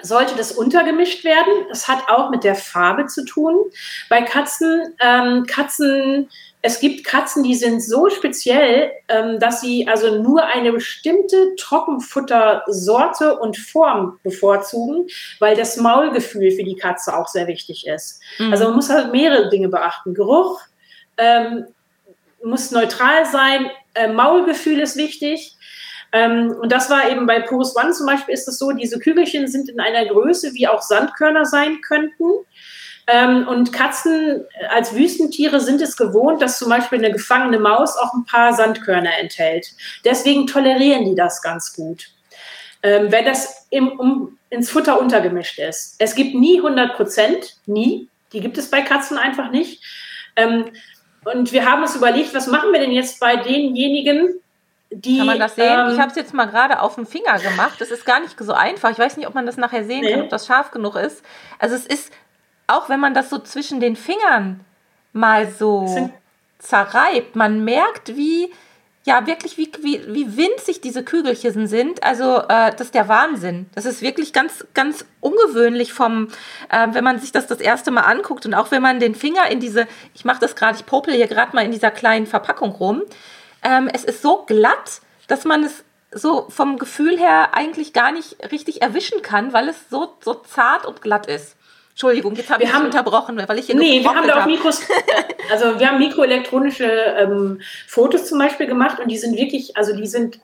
sollte das untergemischt werden. Das hat auch mit der Farbe zu tun. Bei Katzen, ähm, Katzen, es gibt Katzen, die sind so speziell, ähm, dass sie also nur eine bestimmte Trockenfuttersorte und Form bevorzugen, weil das Maulgefühl für die Katze auch sehr wichtig ist. Mhm. Also man muss halt mehrere Dinge beachten. Geruch ähm, muss neutral sein, äh, Maulgefühl ist wichtig. Ähm, und das war eben bei Purus One zum Beispiel ist es so, diese Kügelchen sind in einer Größe, wie auch Sandkörner sein könnten. Ähm, und Katzen als Wüstentiere sind es gewohnt, dass zum Beispiel eine gefangene Maus auch ein paar Sandkörner enthält. Deswegen tolerieren die das ganz gut. Ähm, wenn das im, um, ins Futter untergemischt ist. Es gibt nie 100 Prozent, nie. Die gibt es bei Katzen einfach nicht. Ähm, und wir haben uns überlegt, was machen wir denn jetzt bei denjenigen, die, kann man das sehen? Ähm, ich habe es jetzt mal gerade auf dem Finger gemacht. Das ist gar nicht so einfach. Ich weiß nicht, ob man das nachher sehen nee. kann, ob das scharf genug ist. Also es ist, auch wenn man das so zwischen den Fingern mal so zerreibt, man merkt, wie, ja, wirklich, wie, wie, wie winzig diese Kügelchen sind. Also äh, das ist der Wahnsinn. Das ist wirklich ganz, ganz ungewöhnlich vom, äh, wenn man sich das das erste Mal anguckt und auch wenn man den Finger in diese, ich mache das gerade, ich popel hier gerade mal in dieser kleinen Verpackung rum, ähm, es ist so glatt, dass man es so vom Gefühl her eigentlich gar nicht richtig erwischen kann, weil es so, so zart und glatt ist. Entschuldigung, jetzt habe ich haben, unterbrochen, weil ich hier Nee, wir haben da auch Mikros, also wir haben mikroelektronische ähm, Fotos zum Beispiel gemacht und die sind wirklich, also die sind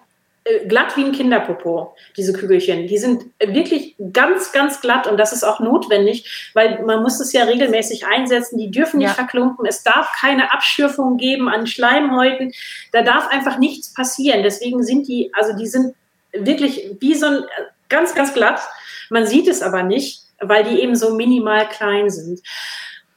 glatt wie ein Kinderpopo, diese Kügelchen. Die sind wirklich ganz, ganz glatt und das ist auch notwendig, weil man muss es ja regelmäßig einsetzen. Die dürfen nicht ja. verklumpen. Es darf keine Abschürfung geben an Schleimhäuten. Da darf einfach nichts passieren. Deswegen sind die, also die sind wirklich wie so ein äh, ganz, ganz glatt. Man sieht es aber nicht, weil die eben so minimal klein sind.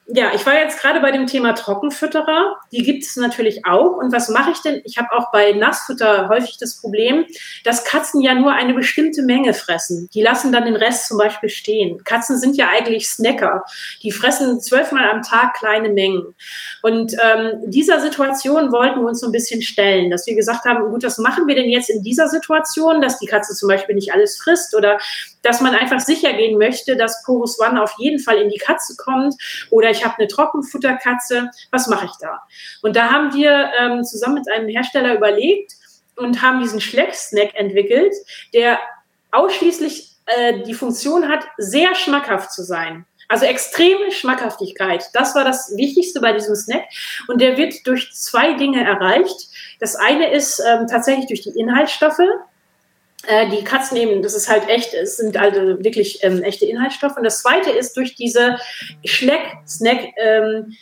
Ja, ich war jetzt gerade bei dem Thema Trockenfütterer. Die gibt es natürlich auch. Und was mache ich denn? Ich habe auch bei Nassfutter häufig das Problem, dass Katzen ja nur eine bestimmte Menge fressen. Die lassen dann den Rest zum Beispiel stehen. Katzen sind ja eigentlich Snacker. Die fressen zwölfmal am Tag kleine Mengen. Und ähm, dieser Situation wollten wir uns so ein bisschen stellen, dass wir gesagt haben, gut, was machen wir denn jetzt in dieser Situation, dass die Katze zum Beispiel nicht alles frisst oder dass man einfach sicher gehen möchte, dass Porus One auf jeden Fall in die Katze kommt oder ich habe eine Trockenfutterkatze, was mache ich da? Und da haben wir ähm, zusammen mit einem Hersteller überlegt und haben diesen Schleck-Snack entwickelt, der ausschließlich äh, die Funktion hat, sehr schmackhaft zu sein. Also extreme Schmackhaftigkeit. Das war das Wichtigste bei diesem Snack. Und der wird durch zwei Dinge erreicht. Das eine ist ähm, tatsächlich durch die Inhaltsstoffe. Äh, die Katzen eben, das ist halt echt, es sind also wirklich ähm, echte Inhaltsstoffe. Und das zweite ist durch diese Schleck-Snack, ähm,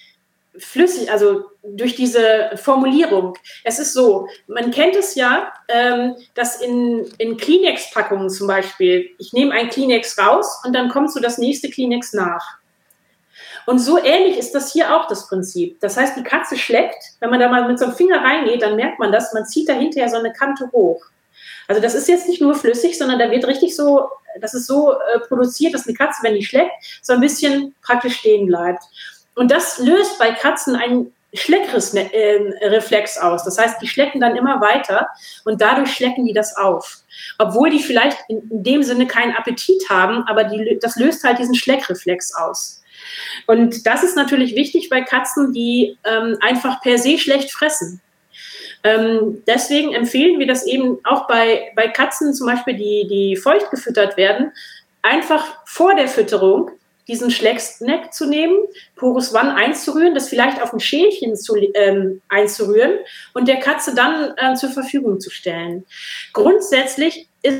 flüssig, also durch diese Formulierung. Es ist so, man kennt es ja, ähm, dass in, in Kleenex-Packungen zum Beispiel, ich nehme ein Kleenex raus und dann kommt so das nächste Kleenex nach. Und so ähnlich ist das hier auch das Prinzip. Das heißt, die Katze schleckt, wenn man da mal mit so einem Finger reingeht, dann merkt man das, man zieht da hinterher so eine Kante hoch. Also das ist jetzt nicht nur flüssig, sondern da wird richtig so, das ist so äh, produziert, dass eine Katze, wenn die schleckt, so ein bisschen praktisch stehen bleibt. Und das löst bei Katzen einen Schleckreflex aus. Das heißt, die schlecken dann immer weiter und dadurch schlecken die das auf. Obwohl die vielleicht in, in dem Sinne keinen Appetit haben, aber die, das löst halt diesen Schleckreflex aus. Und das ist natürlich wichtig bei Katzen, die ähm, einfach per se schlecht fressen. Ähm, deswegen empfehlen wir das eben auch bei, bei Katzen zum Beispiel, die, die feucht gefüttert werden, einfach vor der Fütterung diesen Schlecksnack zu nehmen, Porus One einzurühren, das vielleicht auf ein Schälchen zu, ähm, einzurühren und der Katze dann äh, zur Verfügung zu stellen. Grundsätzlich ist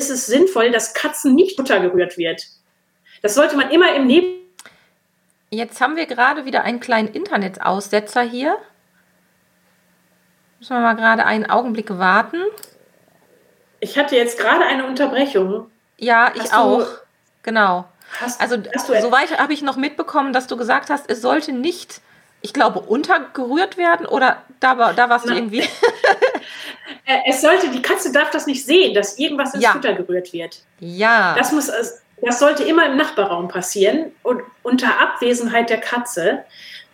ist es sinnvoll, dass Katzen nicht Butter gerührt wird. Das sollte man immer im Neben Jetzt haben wir gerade wieder einen kleinen Internetaussetzer hier. Müssen wir mal gerade einen Augenblick warten. Ich hatte jetzt gerade eine Unterbrechung. Ja, ich auch. Genau. Hast, also hast soweit habe ich noch mitbekommen, dass du gesagt hast, es sollte nicht, ich glaube, untergerührt werden oder da, war, da warst du irgendwie. äh, es sollte, die Katze darf das nicht sehen, dass irgendwas ins Ja. Futter gerührt wird. Ja. Das muss, das sollte immer im Nachbarraum passieren und unter Abwesenheit der Katze,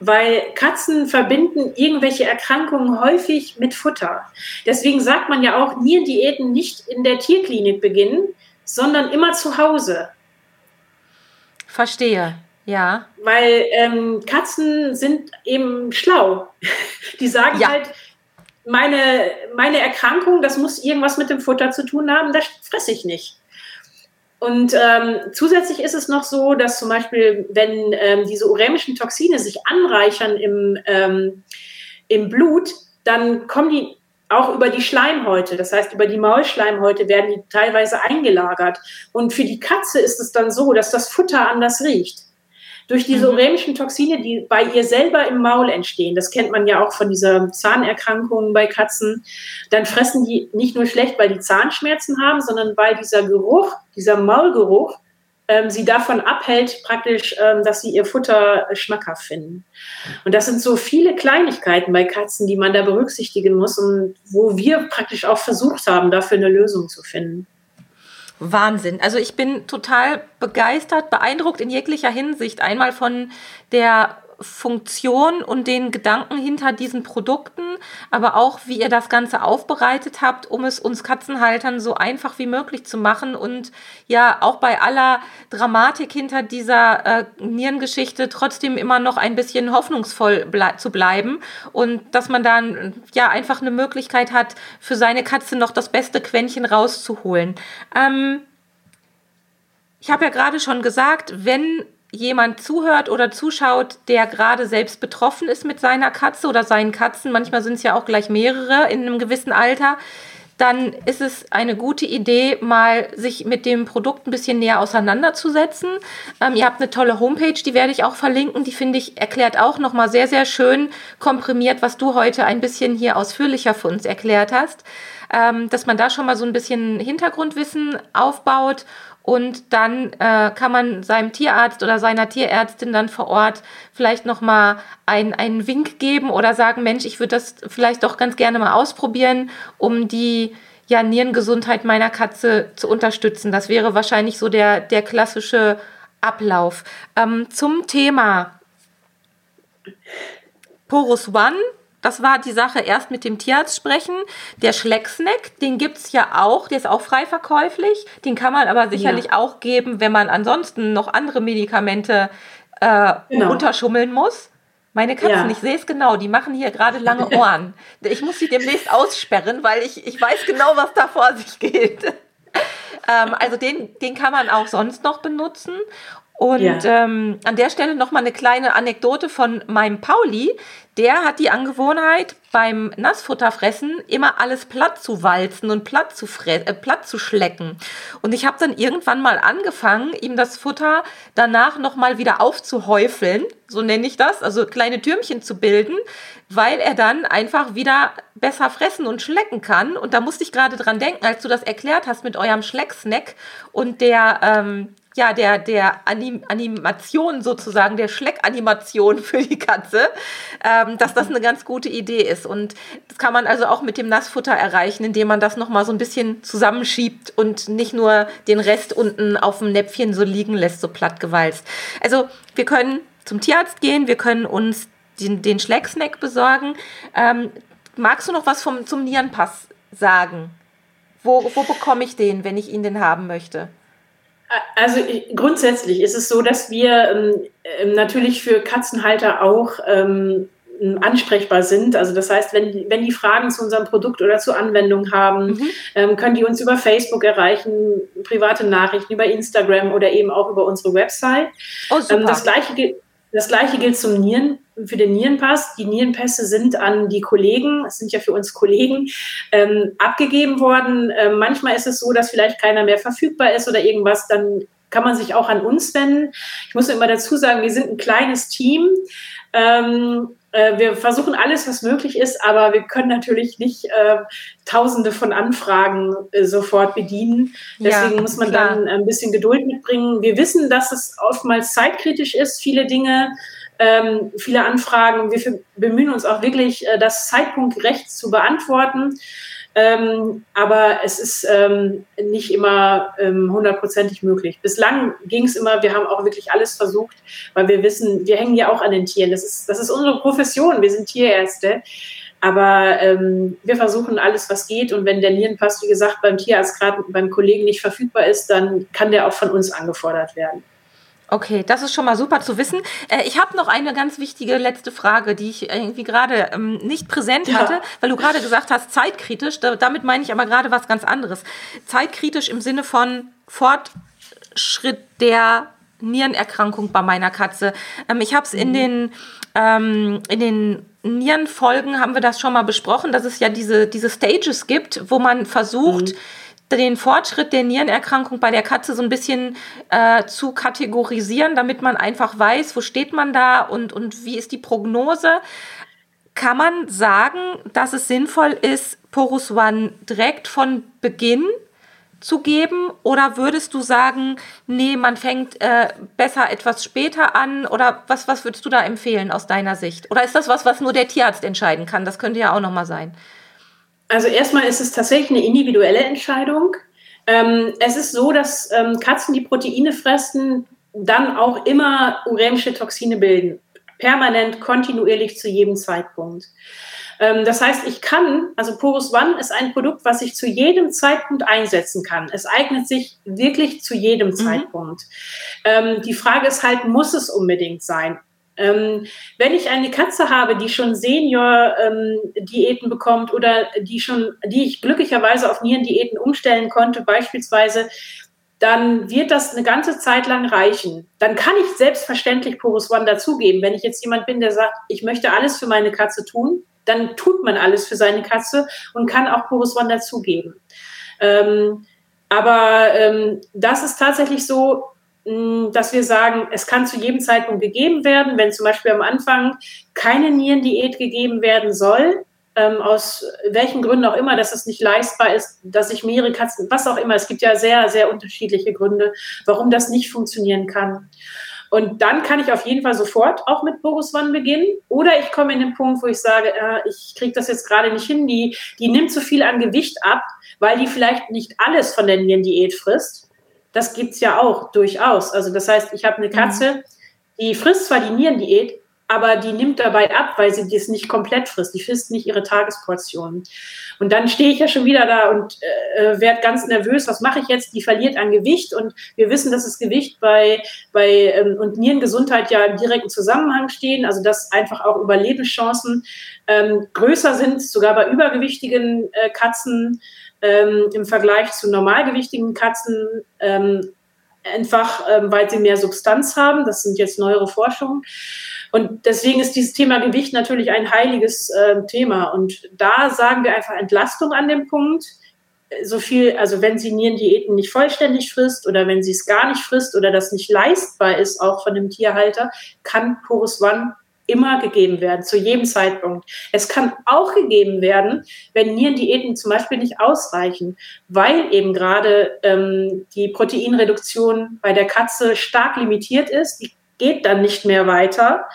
weil Katzen verbinden irgendwelche Erkrankungen häufig mit Futter. Deswegen sagt man ja auch, Nierendiäten nicht in der Tierklinik beginnen, sondern immer zu Hause. Verstehe. Ja. Weil ähm, Katzen sind eben schlau. Die sagen Ja. halt, meine, meine Erkrankung, das muss irgendwas mit dem Futter zu tun haben, das fresse ich nicht. Und ähm, zusätzlich ist es noch so, dass zum Beispiel, wenn ähm, diese urämischen Toxine sich anreichern im, ähm, im Blut, dann kommen die auch über die Schleimhäute, das heißt über die Maulschleimhäute werden die teilweise eingelagert. Und für die Katze ist es dann so, dass das Futter anders riecht. Durch diese Mhm. urämischen Toxine, die bei ihr selber im Maul entstehen, das kennt man ja auch von dieser Zahnerkrankung bei Katzen, dann fressen die nicht nur schlecht, weil die Zahnschmerzen haben, sondern weil dieser Geruch, dieser Maulgeruch, ähm, sie davon abhält, praktisch, ähm, dass sie ihr Futter schmackhaft finden. Und das sind so viele Kleinigkeiten bei Katzen, die man da berücksichtigen muss und wo wir praktisch auch versucht haben, dafür eine Lösung zu finden. Wahnsinn. Also ich bin total begeistert, beeindruckt in jeglicher Hinsicht. Einmal von der Funktion und den Gedanken hinter diesen Produkten, aber auch, wie ihr das Ganze aufbereitet habt, um es uns Katzenhaltern so einfach wie möglich zu machen und ja auch bei aller Dramatik hinter dieser äh, Nierengeschichte trotzdem immer noch ein bisschen hoffnungsvoll blei zu bleiben und dass man dann ja einfach eine Möglichkeit hat, für seine Katze noch das beste Quäntchen rauszuholen. Ähm, ich habe ja gerade schon gesagt, wenn jemand zuhört oder zuschaut, der gerade selbst betroffen ist mit seiner Katze oder seinen Katzen, manchmal sind es ja auch gleich mehrere in einem gewissen Alter, dann ist es eine gute Idee, mal sich mit dem Produkt ein bisschen näher auseinanderzusetzen. Ähm, ihr habt eine tolle Homepage, die werde ich auch verlinken. Die finde ich erklärt auch nochmal sehr, sehr schön komprimiert, was du heute ein bisschen hier ausführlicher für uns erklärt hast. Ähm, dass man da schon mal so ein bisschen Hintergrundwissen aufbaut und dann äh, kann man seinem Tierarzt oder seiner Tierärztin dann vor Ort vielleicht nochmal ein, einen Wink geben oder sagen, Mensch, ich würde das vielleicht doch ganz gerne mal ausprobieren, um die ja, Nierengesundheit meiner Katze zu unterstützen. Das wäre wahrscheinlich so der, der klassische Ablauf. Ähm, zum Thema Porus One das war die Sache erst mit dem Tierarzt sprechen. Der Schlecksnack, den gibt es ja auch, der ist auch frei verkäuflich. Den kann man aber sicherlich ja. auch geben, wenn man ansonsten noch andere Medikamente äh, genau. unterschummeln muss. Meine Katzen, ja. ich sehe es genau, die machen hier gerade lange Ohren. Ich muss sie demnächst aussperren, weil ich, ich weiß genau, was da vor sich geht. ähm, also den, den kann man auch sonst noch benutzen. Und ja. ähm, an der Stelle noch mal eine kleine Anekdote von meinem Pauli. Der hat die Angewohnheit, beim Nassfutterfressen immer alles platt zu walzen und platt zu, äh, platt zu schlecken. Und ich habe dann irgendwann mal angefangen, ihm das Futter danach noch mal wieder aufzuhäufeln, so nenne ich das, also kleine Türmchen zu bilden, weil er dann einfach wieder besser fressen und schlecken kann. Und da musste ich gerade dran denken, als du das erklärt hast mit eurem Schlecksnack und der ähm, ja, der, der Anim Animation sozusagen, der Schleckanimation für die Katze, ähm, dass das eine ganz gute Idee ist. Und das kann man also auch mit dem Nassfutter erreichen, indem man das nochmal so ein bisschen zusammenschiebt und nicht nur den Rest unten auf dem Näpfchen so liegen lässt, so plattgewalzt. Also wir können zum Tierarzt gehen, wir können uns den, den Schlecksnack besorgen. Ähm, magst du noch was vom, zum Nierenpass sagen? Wo, wo bekomme ich den, wenn ich ihn denn haben möchte? Also grundsätzlich ist es so, dass wir ähm, natürlich für Katzenhalter auch ähm, ansprechbar sind. Also das heißt, wenn, wenn die Fragen zu unserem Produkt oder zur Anwendung haben, mhm. ähm, können die uns über Facebook erreichen, private Nachrichten über Instagram oder eben auch über unsere Website. Oh, super. das, gleiche, das gleiche gilt zum Nieren, für den Nierenpass. Die Nierenpässe sind an die Kollegen, es sind ja für uns Kollegen, ähm, abgegeben worden. Ähm, manchmal ist es so, dass vielleicht keiner mehr verfügbar ist oder irgendwas, dann kann man sich auch an uns wenden. Ich muss immer dazu sagen, wir sind ein kleines Team. Ähm, äh, wir versuchen alles, was möglich ist, aber wir können natürlich nicht äh, Tausende von Anfragen äh, sofort bedienen. Deswegen ja, muss man klar. dann ein bisschen Geduld mitbringen. Wir wissen, dass es oftmals zeitkritisch ist, viele Dinge ähm, viele Anfragen. Wir bemühen uns auch wirklich, äh, das zeitpunktgerecht zu beantworten. Ähm, aber es ist ähm, nicht immer ähm, hundertprozentig möglich. Bislang ging es immer, wir haben auch wirklich alles versucht, weil wir wissen, wir hängen ja auch an den Tieren. Das ist, das ist unsere Profession, wir sind Tierärzte. Aber ähm, wir versuchen alles, was geht. Und wenn der Nierenpass, wie gesagt, beim Tierarzt gerade beim Kollegen nicht verfügbar ist, dann kann der auch von uns angefordert werden. Okay, das ist schon mal super zu wissen. Äh, ich habe noch eine ganz wichtige letzte Frage, die ich irgendwie gerade ähm, nicht präsent ja. hatte, weil du gerade gesagt hast, zeitkritisch. Da, damit meine ich aber gerade was ganz anderes. Zeitkritisch im Sinne von Fortschritt der Nierenerkrankung bei meiner Katze. Ähm, ich habe es mhm. in den ähm, in den Nierenfolgen haben wir das schon mal besprochen, dass es ja diese, diese Stages gibt, wo man versucht, mhm den Fortschritt der Nierenerkrankung bei der Katze so ein bisschen äh, zu kategorisieren, damit man einfach weiß, wo steht man da und, und wie ist die Prognose. Kann man sagen, dass es sinnvoll ist, Porus One direkt von Beginn zu geben? Oder würdest du sagen, nee, man fängt äh, besser etwas später an? Oder was, was würdest du da empfehlen aus deiner Sicht? Oder ist das was, was nur der Tierarzt entscheiden kann? Das könnte ja auch nochmal sein. Also erstmal ist es tatsächlich eine individuelle Entscheidung. Ähm, es ist so, dass ähm, Katzen, die Proteine fressen, dann auch immer uremische Toxine bilden. Permanent, kontinuierlich zu jedem Zeitpunkt. Ähm, das heißt, ich kann, also Porus One ist ein Produkt, was ich zu jedem Zeitpunkt einsetzen kann. Es eignet sich wirklich zu jedem mhm. Zeitpunkt. Ähm, die Frage ist halt, muss es unbedingt sein? Ähm, wenn ich eine Katze habe, die schon Senior-Diäten ähm, bekommt oder die schon, die ich glücklicherweise auf Nierendiäten umstellen konnte, beispielsweise, dann wird das eine ganze Zeit lang reichen. Dann kann ich selbstverständlich Porus One dazugeben. Wenn ich jetzt jemand bin, der sagt, ich möchte alles für meine Katze tun, dann tut man alles für seine Katze und kann auch Porus One dazugeben. Ähm, aber ähm, das ist tatsächlich so, dass wir sagen, es kann zu jedem Zeitpunkt gegeben werden, wenn zum Beispiel am Anfang keine Nierendiät gegeben werden soll, ähm, aus welchen Gründen auch immer, dass es nicht leistbar ist, dass ich mehrere Katzen, was auch immer, es gibt ja sehr, sehr unterschiedliche Gründe, warum das nicht funktionieren kann. Und dann kann ich auf jeden Fall sofort auch mit Boris One beginnen. Oder ich komme in den Punkt, wo ich sage, äh, ich kriege das jetzt gerade nicht hin, die, die nimmt zu viel an Gewicht ab, weil die vielleicht nicht alles von der Nierendiät frisst das gibt es ja auch durchaus. Also das heißt, ich habe eine mhm. Katze, die frisst zwar die Nierendiät, aber die nimmt dabei ab, weil sie das nicht komplett frisst. Die frisst nicht ihre Tagesportionen. Und dann stehe ich ja schon wieder da und äh, werde ganz nervös. Was mache ich jetzt? Die verliert an Gewicht und wir wissen, dass das Gewicht bei, bei ähm, und Nierengesundheit ja im direkten Zusammenhang stehen. Also dass einfach auch Überlebenschancen ähm, größer sind, sogar bei übergewichtigen äh, Katzen ähm, im Vergleich zu normalgewichtigen Katzen, ähm, einfach ähm, weil sie mehr Substanz haben. Das sind jetzt neuere Forschungen. Und deswegen ist dieses Thema Gewicht natürlich ein heiliges äh, Thema. Und da sagen wir einfach Entlastung an dem Punkt. So viel, also wenn sie Nierendiäten nicht vollständig frisst oder wenn sie es gar nicht frisst oder das nicht leistbar ist, auch von dem Tierhalter, kann Porus One immer gegeben werden, zu jedem Zeitpunkt. Es kann auch gegeben werden, wenn Nierendiäten zum Beispiel nicht ausreichen, weil eben gerade ähm, die Proteinreduktion bei der Katze stark limitiert ist. Die geht dann nicht mehr weiter.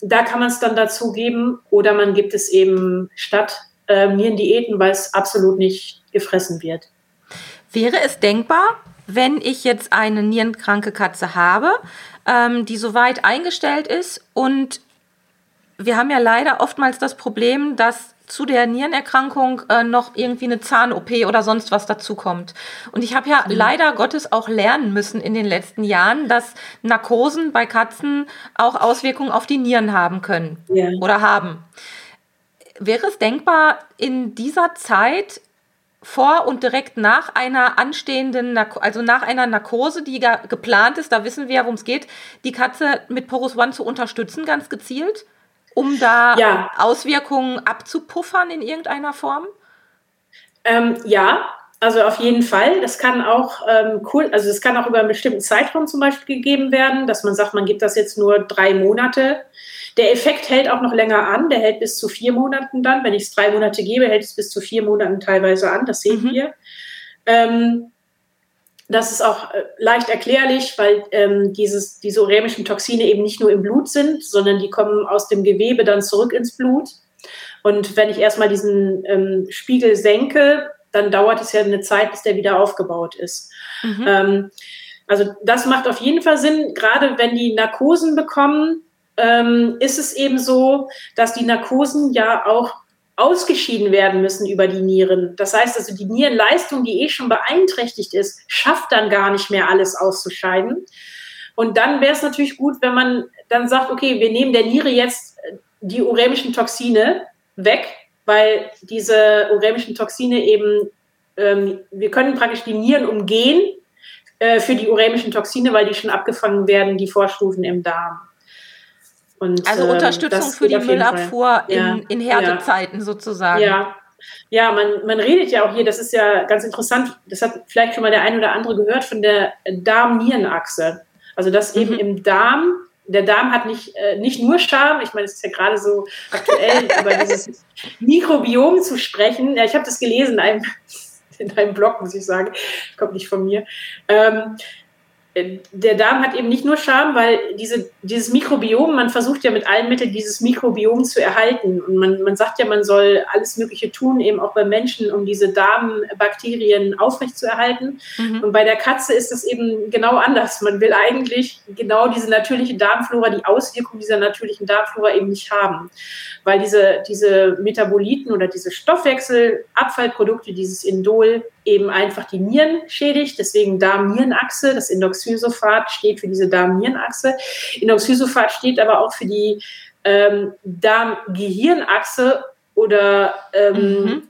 Da kann man es dann dazu geben oder man gibt es eben statt äh, Nierendiäten, weil es absolut nicht gefressen wird. Wäre es denkbar, wenn ich jetzt eine nierenkranke Katze habe, ähm, die soweit eingestellt ist und wir haben ja leider oftmals das Problem, dass zu der Nierenerkrankung äh, noch irgendwie eine Zahn-OP oder sonst was dazukommt. Und ich habe ja mhm. leider Gottes auch lernen müssen in den letzten Jahren, dass Narkosen bei Katzen auch Auswirkungen auf die Nieren haben können ja. oder haben. Wäre es denkbar, in dieser Zeit vor und direkt nach einer anstehenden, Narko also nach einer Narkose, die geplant ist, da wissen wir ja, worum es geht, die Katze mit Porus One zu unterstützen, ganz gezielt? Um da ja. Auswirkungen abzupuffern in irgendeiner Form? Ähm, ja, also auf jeden Fall. Das kann auch ähm, cool, also es kann auch über einen bestimmten Zeitraum zum Beispiel gegeben werden, dass man sagt, man gibt das jetzt nur drei Monate. Der Effekt hält auch noch länger an, der hält bis zu vier Monaten dann. Wenn ich es drei Monate gebe, hält es bis zu vier Monaten teilweise an, das sehen mhm. wir. Ähm, das ist auch äh, leicht erklärlich, weil ähm, dieses, diese urämischen Toxine eben nicht nur im Blut sind, sondern die kommen aus dem Gewebe dann zurück ins Blut. Und wenn ich erstmal diesen ähm, Spiegel senke, dann dauert es ja eine Zeit, bis der wieder aufgebaut ist. Mhm. Ähm, also das macht auf jeden Fall Sinn, gerade wenn die Narkosen bekommen, ähm, ist es eben so, dass die Narkosen ja auch ausgeschieden werden müssen über die Nieren. Das heißt also, die Nierenleistung, die eh schon beeinträchtigt ist, schafft dann gar nicht mehr alles auszuscheiden. Und dann wäre es natürlich gut, wenn man dann sagt, okay, wir nehmen der Niere jetzt die urämischen Toxine weg, weil diese urämischen Toxine eben, ähm, wir können praktisch die Nieren umgehen äh, für die urämischen Toxine, weil die schon abgefangen werden, die Vorstufen im Darm. Und, also ähm, Unterstützung für die Müllabfuhr in, ja, in Härtezeiten ja. sozusagen. Ja, ja man, man redet ja auch hier, das ist ja ganz interessant, das hat vielleicht schon mal der ein oder andere gehört von der Darm-Nierenachse. Also dass mhm. eben im Darm, der Darm hat nicht, äh, nicht nur Scham, ich meine, es ist ja gerade so aktuell, über dieses Mikrobiom zu sprechen. Ja, ich habe das gelesen in einem, in einem Blog, muss ich sagen, kommt nicht von mir. Ähm, der Darm hat eben nicht nur Scham, weil diese, dieses Mikrobiom, man versucht ja mit allen Mitteln dieses Mikrobiom zu erhalten. Und man, man sagt ja, man soll alles Mögliche tun, eben auch bei Menschen, um diese Darmbakterien aufrechtzuerhalten. Mhm. Und bei der Katze ist das eben genau anders. Man will eigentlich genau diese natürliche Darmflora, die Auswirkung dieser natürlichen Darmflora eben nicht haben. Weil diese, diese Metaboliten oder diese Stoffwechselabfallprodukte, dieses Indol, eben einfach die Nieren schädigt. Deswegen Darm-Nierenachse. Das Indoxysophat steht für diese Darm-Nierenachse. Indoxysophat steht aber auch für die ähm, Darm-Gehirnachse oder ähm, mhm.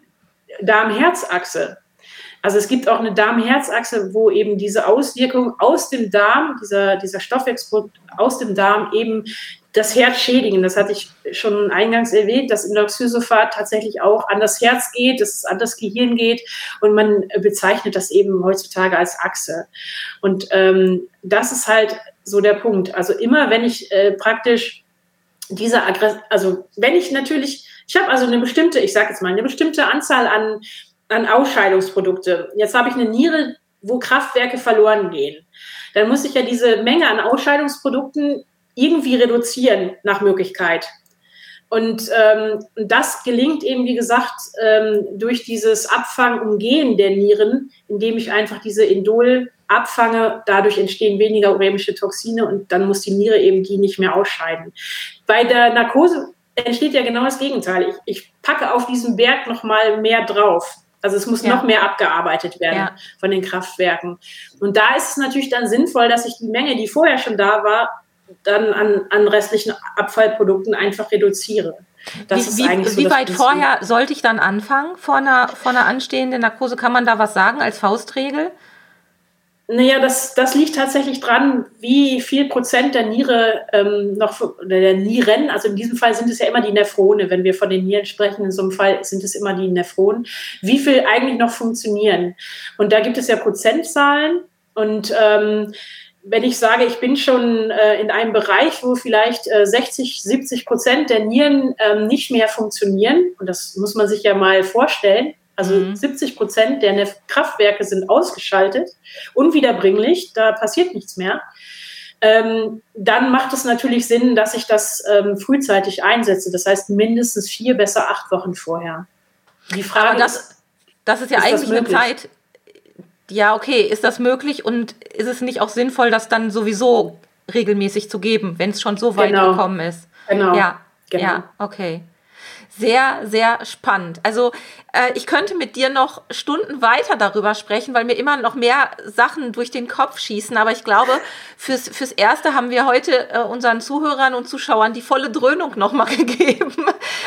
Darm-Herzachse. Also es gibt auch eine Darm-Herzachse, wo eben diese Auswirkung aus dem Darm, dieser, dieser Stoffwechsel aus dem Darm eben das Herz schädigen. Das hatte ich schon eingangs erwähnt, dass Indoxysophat tatsächlich auch an das Herz geht, dass es an das Gehirn geht und man bezeichnet das eben heutzutage als Achse. Und ähm, das ist halt so der Punkt. Also immer, wenn ich äh, praktisch diese Aggression, also wenn ich natürlich, ich habe also eine bestimmte, ich sage jetzt mal, eine bestimmte Anzahl an, an Ausscheidungsprodukte. Jetzt habe ich eine Niere, wo Kraftwerke verloren gehen. Dann muss ich ja diese Menge an Ausscheidungsprodukten irgendwie reduzieren nach Möglichkeit. Und ähm, das gelingt eben, wie gesagt, ähm, durch dieses Abfangen, Umgehen der Nieren, indem ich einfach diese Indol abfange. Dadurch entstehen weniger uremische Toxine und dann muss die Niere eben die nicht mehr ausscheiden. Bei der Narkose entsteht ja genau das Gegenteil. Ich, ich packe auf diesen Berg noch mal mehr drauf. Also es muss ja. noch mehr abgearbeitet werden ja. von den Kraftwerken. Und da ist es natürlich dann sinnvoll, dass ich die Menge, die vorher schon da war, dann an, an restlichen Abfallprodukten einfach reduziere. Das wie, wie, so wie weit vorher sollte ich dann anfangen vor einer, vor einer anstehenden Narkose? Kann man da was sagen als Faustregel? Naja, das, das liegt tatsächlich dran, wie viel Prozent der Niere ähm, noch, der Nieren, also in diesem Fall sind es ja immer die Nephrone, wenn wir von den Nieren sprechen, in so einem Fall sind es immer die Nephronen, wie viel eigentlich noch funktionieren. Und da gibt es ja Prozentzahlen und ähm, wenn ich sage, ich bin schon äh, in einem Bereich, wo vielleicht äh, 60, 70 Prozent der Nieren ähm, nicht mehr funktionieren, und das muss man sich ja mal vorstellen, also mhm. 70 Prozent der Kraftwerke sind ausgeschaltet, unwiederbringlich, da passiert nichts mehr. Ähm, dann macht es natürlich Sinn, dass ich das ähm, frühzeitig einsetze. Das heißt mindestens vier, besser acht Wochen vorher. Die Frage Aber das, ist, das ist ja ist eigentlich eine Zeit, ja, okay, ist das möglich und ist es nicht auch sinnvoll, das dann sowieso regelmäßig zu geben, wenn es schon so weit genau. gekommen ist? Genau. Ja, genau. ja, okay sehr, sehr spannend. Also äh, ich könnte mit dir noch Stunden weiter darüber sprechen, weil mir immer noch mehr Sachen durch den Kopf schießen. Aber ich glaube, fürs, fürs Erste haben wir heute äh, unseren Zuhörern und Zuschauern die volle Dröhnung nochmal gegeben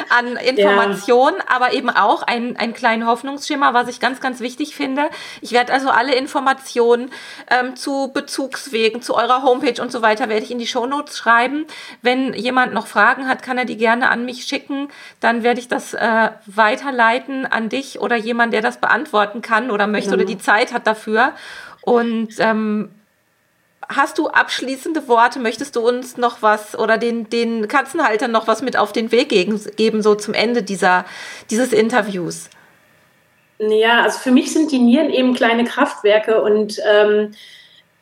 an Informationen, ja. aber eben auch einen, einen kleinen Hoffnungsschimmer, was ich ganz, ganz wichtig finde. Ich werde also alle Informationen ähm, zu Bezugswegen, zu eurer Homepage und so weiter, werde ich in die Shownotes schreiben. Wenn jemand noch Fragen hat, kann er die gerne an mich schicken. Dann werde ich das äh, weiterleiten an dich oder jemand, der das beantworten kann oder möchte ja. oder die Zeit hat dafür. Und ähm, hast du abschließende Worte? Möchtest du uns noch was oder den, den Katzenhaltern noch was mit auf den Weg geben, so zum Ende dieser, dieses Interviews? Ja, also für mich sind die Nieren eben kleine Kraftwerke und ähm,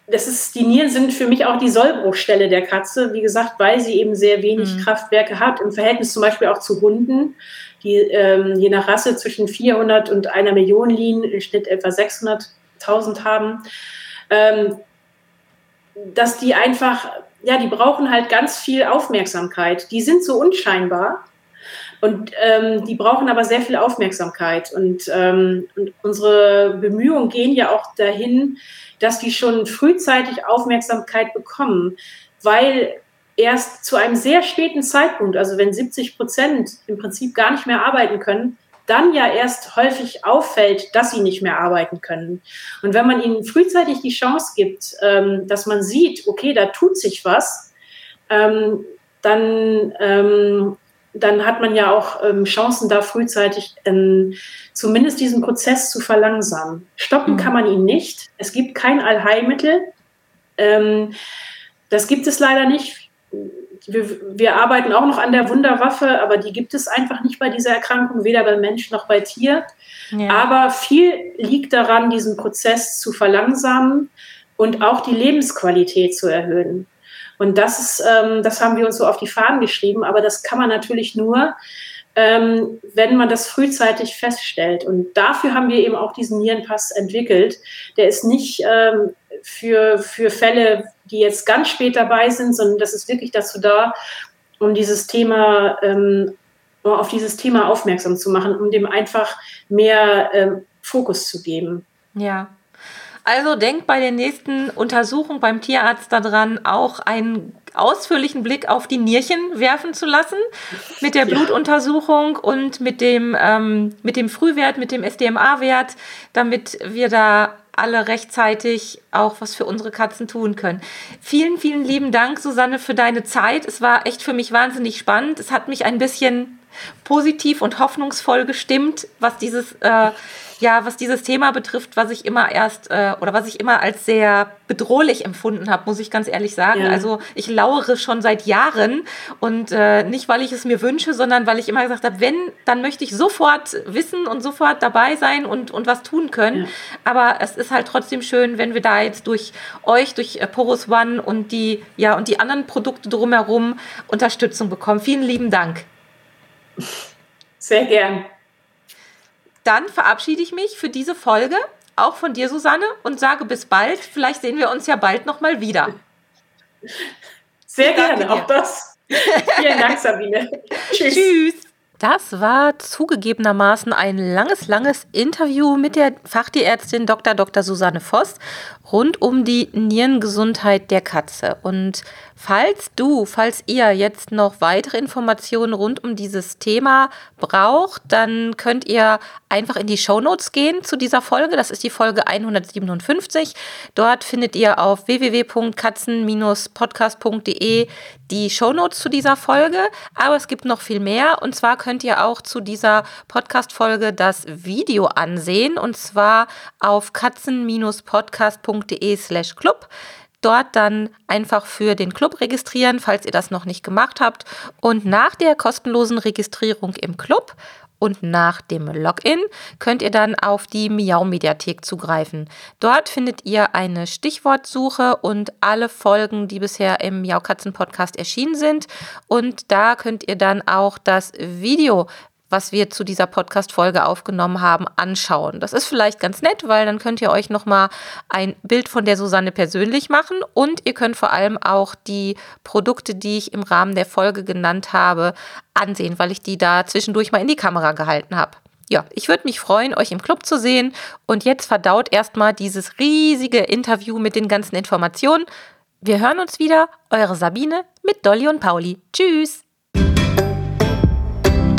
das ist, die Nieren sind für mich auch die Sollbruchstelle der Katze, wie gesagt, weil sie eben sehr wenig mhm. Kraftwerke hat, im Verhältnis zum Beispiel auch zu Hunden, die ähm, je nach Rasse zwischen 400 und einer Million liegen, im Schnitt etwa 600.000 haben, ähm, dass die einfach, ja, die brauchen halt ganz viel Aufmerksamkeit. Die sind so unscheinbar, und ähm, die brauchen aber sehr viel Aufmerksamkeit. Und, ähm, und, unsere Bemühungen gehen ja auch dahin, dass die schon frühzeitig Aufmerksamkeit bekommen, weil erst zu einem sehr späten Zeitpunkt, also wenn 70 Prozent im Prinzip gar nicht mehr arbeiten können, dann ja erst häufig auffällt, dass sie nicht mehr arbeiten können. Und wenn man ihnen frühzeitig die Chance gibt, ähm, dass man sieht, okay, da tut sich was, ähm, dann ähm, dann hat man ja auch Chancen, da frühzeitig zumindest diesen Prozess zu verlangsamen. Stoppen mhm. kann man ihn nicht. Es gibt kein Allheilmittel. Das gibt es leider nicht. Wir, wir, arbeiten auch noch an der Wunderwaffe, aber die gibt es einfach nicht bei dieser Erkrankung, weder bei Mensch noch bei Tier. Ja. Aber viel liegt daran, diesen Prozess zu verlangsamen und auch die Lebensqualität zu erhöhen. Und das ist, ähm, das haben wir uns so auf die Fahnen geschrieben, aber das kann man natürlich nur, ähm, wenn man das frühzeitig feststellt. Und dafür haben wir eben auch diesen Nierenpass entwickelt. Der ist nicht ähm, für, für Fälle, die jetzt ganz spät dabei sind, sondern das ist wirklich dazu da, um dieses Thema, ähm, auf dieses Thema aufmerksam zu machen, um dem einfach mehr ähm, Fokus zu geben. Ja, also denkt bei der nächsten Untersuchung beim Tierarzt daran, auch einen ausführlichen Blick auf die Nierchen werfen zu lassen mit der Blutuntersuchung und mit dem, ähm, mit dem Frühwert, mit dem SDMA-Wert, damit wir da alle rechtzeitig auch was für unsere Katzen tun können. Vielen, vielen lieben Dank, Susanne, für deine Zeit. Es war echt für mich wahnsinnig spannend. Es hat mich ein bisschen positiv und hoffnungsvoll gestimmt, was dieses äh, ja, was dieses Thema betrifft, was ich immer erst äh, oder was ich immer als sehr bedrohlich empfunden habe, muss ich ganz ehrlich sagen. Ja. Also ich lauere schon seit Jahren und äh, nicht, weil ich es mir wünsche, sondern weil ich immer gesagt habe, wenn, dann möchte ich sofort wissen und sofort dabei sein und, und was tun können. Ja. Aber es ist halt trotzdem schön, wenn wir da jetzt durch euch, durch äh, Porus One und die, ja, und die anderen Produkte drumherum Unterstützung bekommen. Vielen lieben Dank. Sehr gern. Dann verabschiede ich mich für diese Folge, auch von dir, Susanne, und sage bis bald. Vielleicht sehen wir uns ja bald nochmal wieder. Sehr gerne, auch das. Vielen Dank, Sabine. Tschüss. Tschüss. Das war zugegebenermaßen ein langes, langes Interview mit der Fachtierärztin Dr. Dr. Susanne Voss rund um die Nierengesundheit der Katze. Und falls du, falls ihr jetzt noch weitere Informationen rund um dieses Thema braucht, dann könnt ihr einfach in die Show Notes gehen zu dieser Folge. Das ist die Folge 157. Dort findet ihr auf www.katzen-podcast.de die Show Notes zu dieser Folge. Aber es gibt noch viel mehr. Und zwar könnt ihr auch zu dieser Podcast-Folge das Video ansehen. Und zwar auf katzen-podcast.de slash club dort dann einfach für den Club registrieren, falls ihr das noch nicht gemacht habt. Und nach der kostenlosen Registrierung im Club und nach dem Login könnt ihr dann auf die Miau Mediathek zugreifen. Dort findet ihr eine Stichwortsuche und alle Folgen, die bisher im Miau Katzen Podcast erschienen sind. Und da könnt ihr dann auch das Video was wir zu dieser Podcast-Folge aufgenommen haben, anschauen. Das ist vielleicht ganz nett, weil dann könnt ihr euch nochmal ein Bild von der Susanne persönlich machen und ihr könnt vor allem auch die Produkte, die ich im Rahmen der Folge genannt habe, ansehen, weil ich die da zwischendurch mal in die Kamera gehalten habe. Ja, ich würde mich freuen, euch im Club zu sehen. Und jetzt verdaut erstmal dieses riesige Interview mit den ganzen Informationen. Wir hören uns wieder. Eure Sabine mit Dolly und Pauli. Tschüss!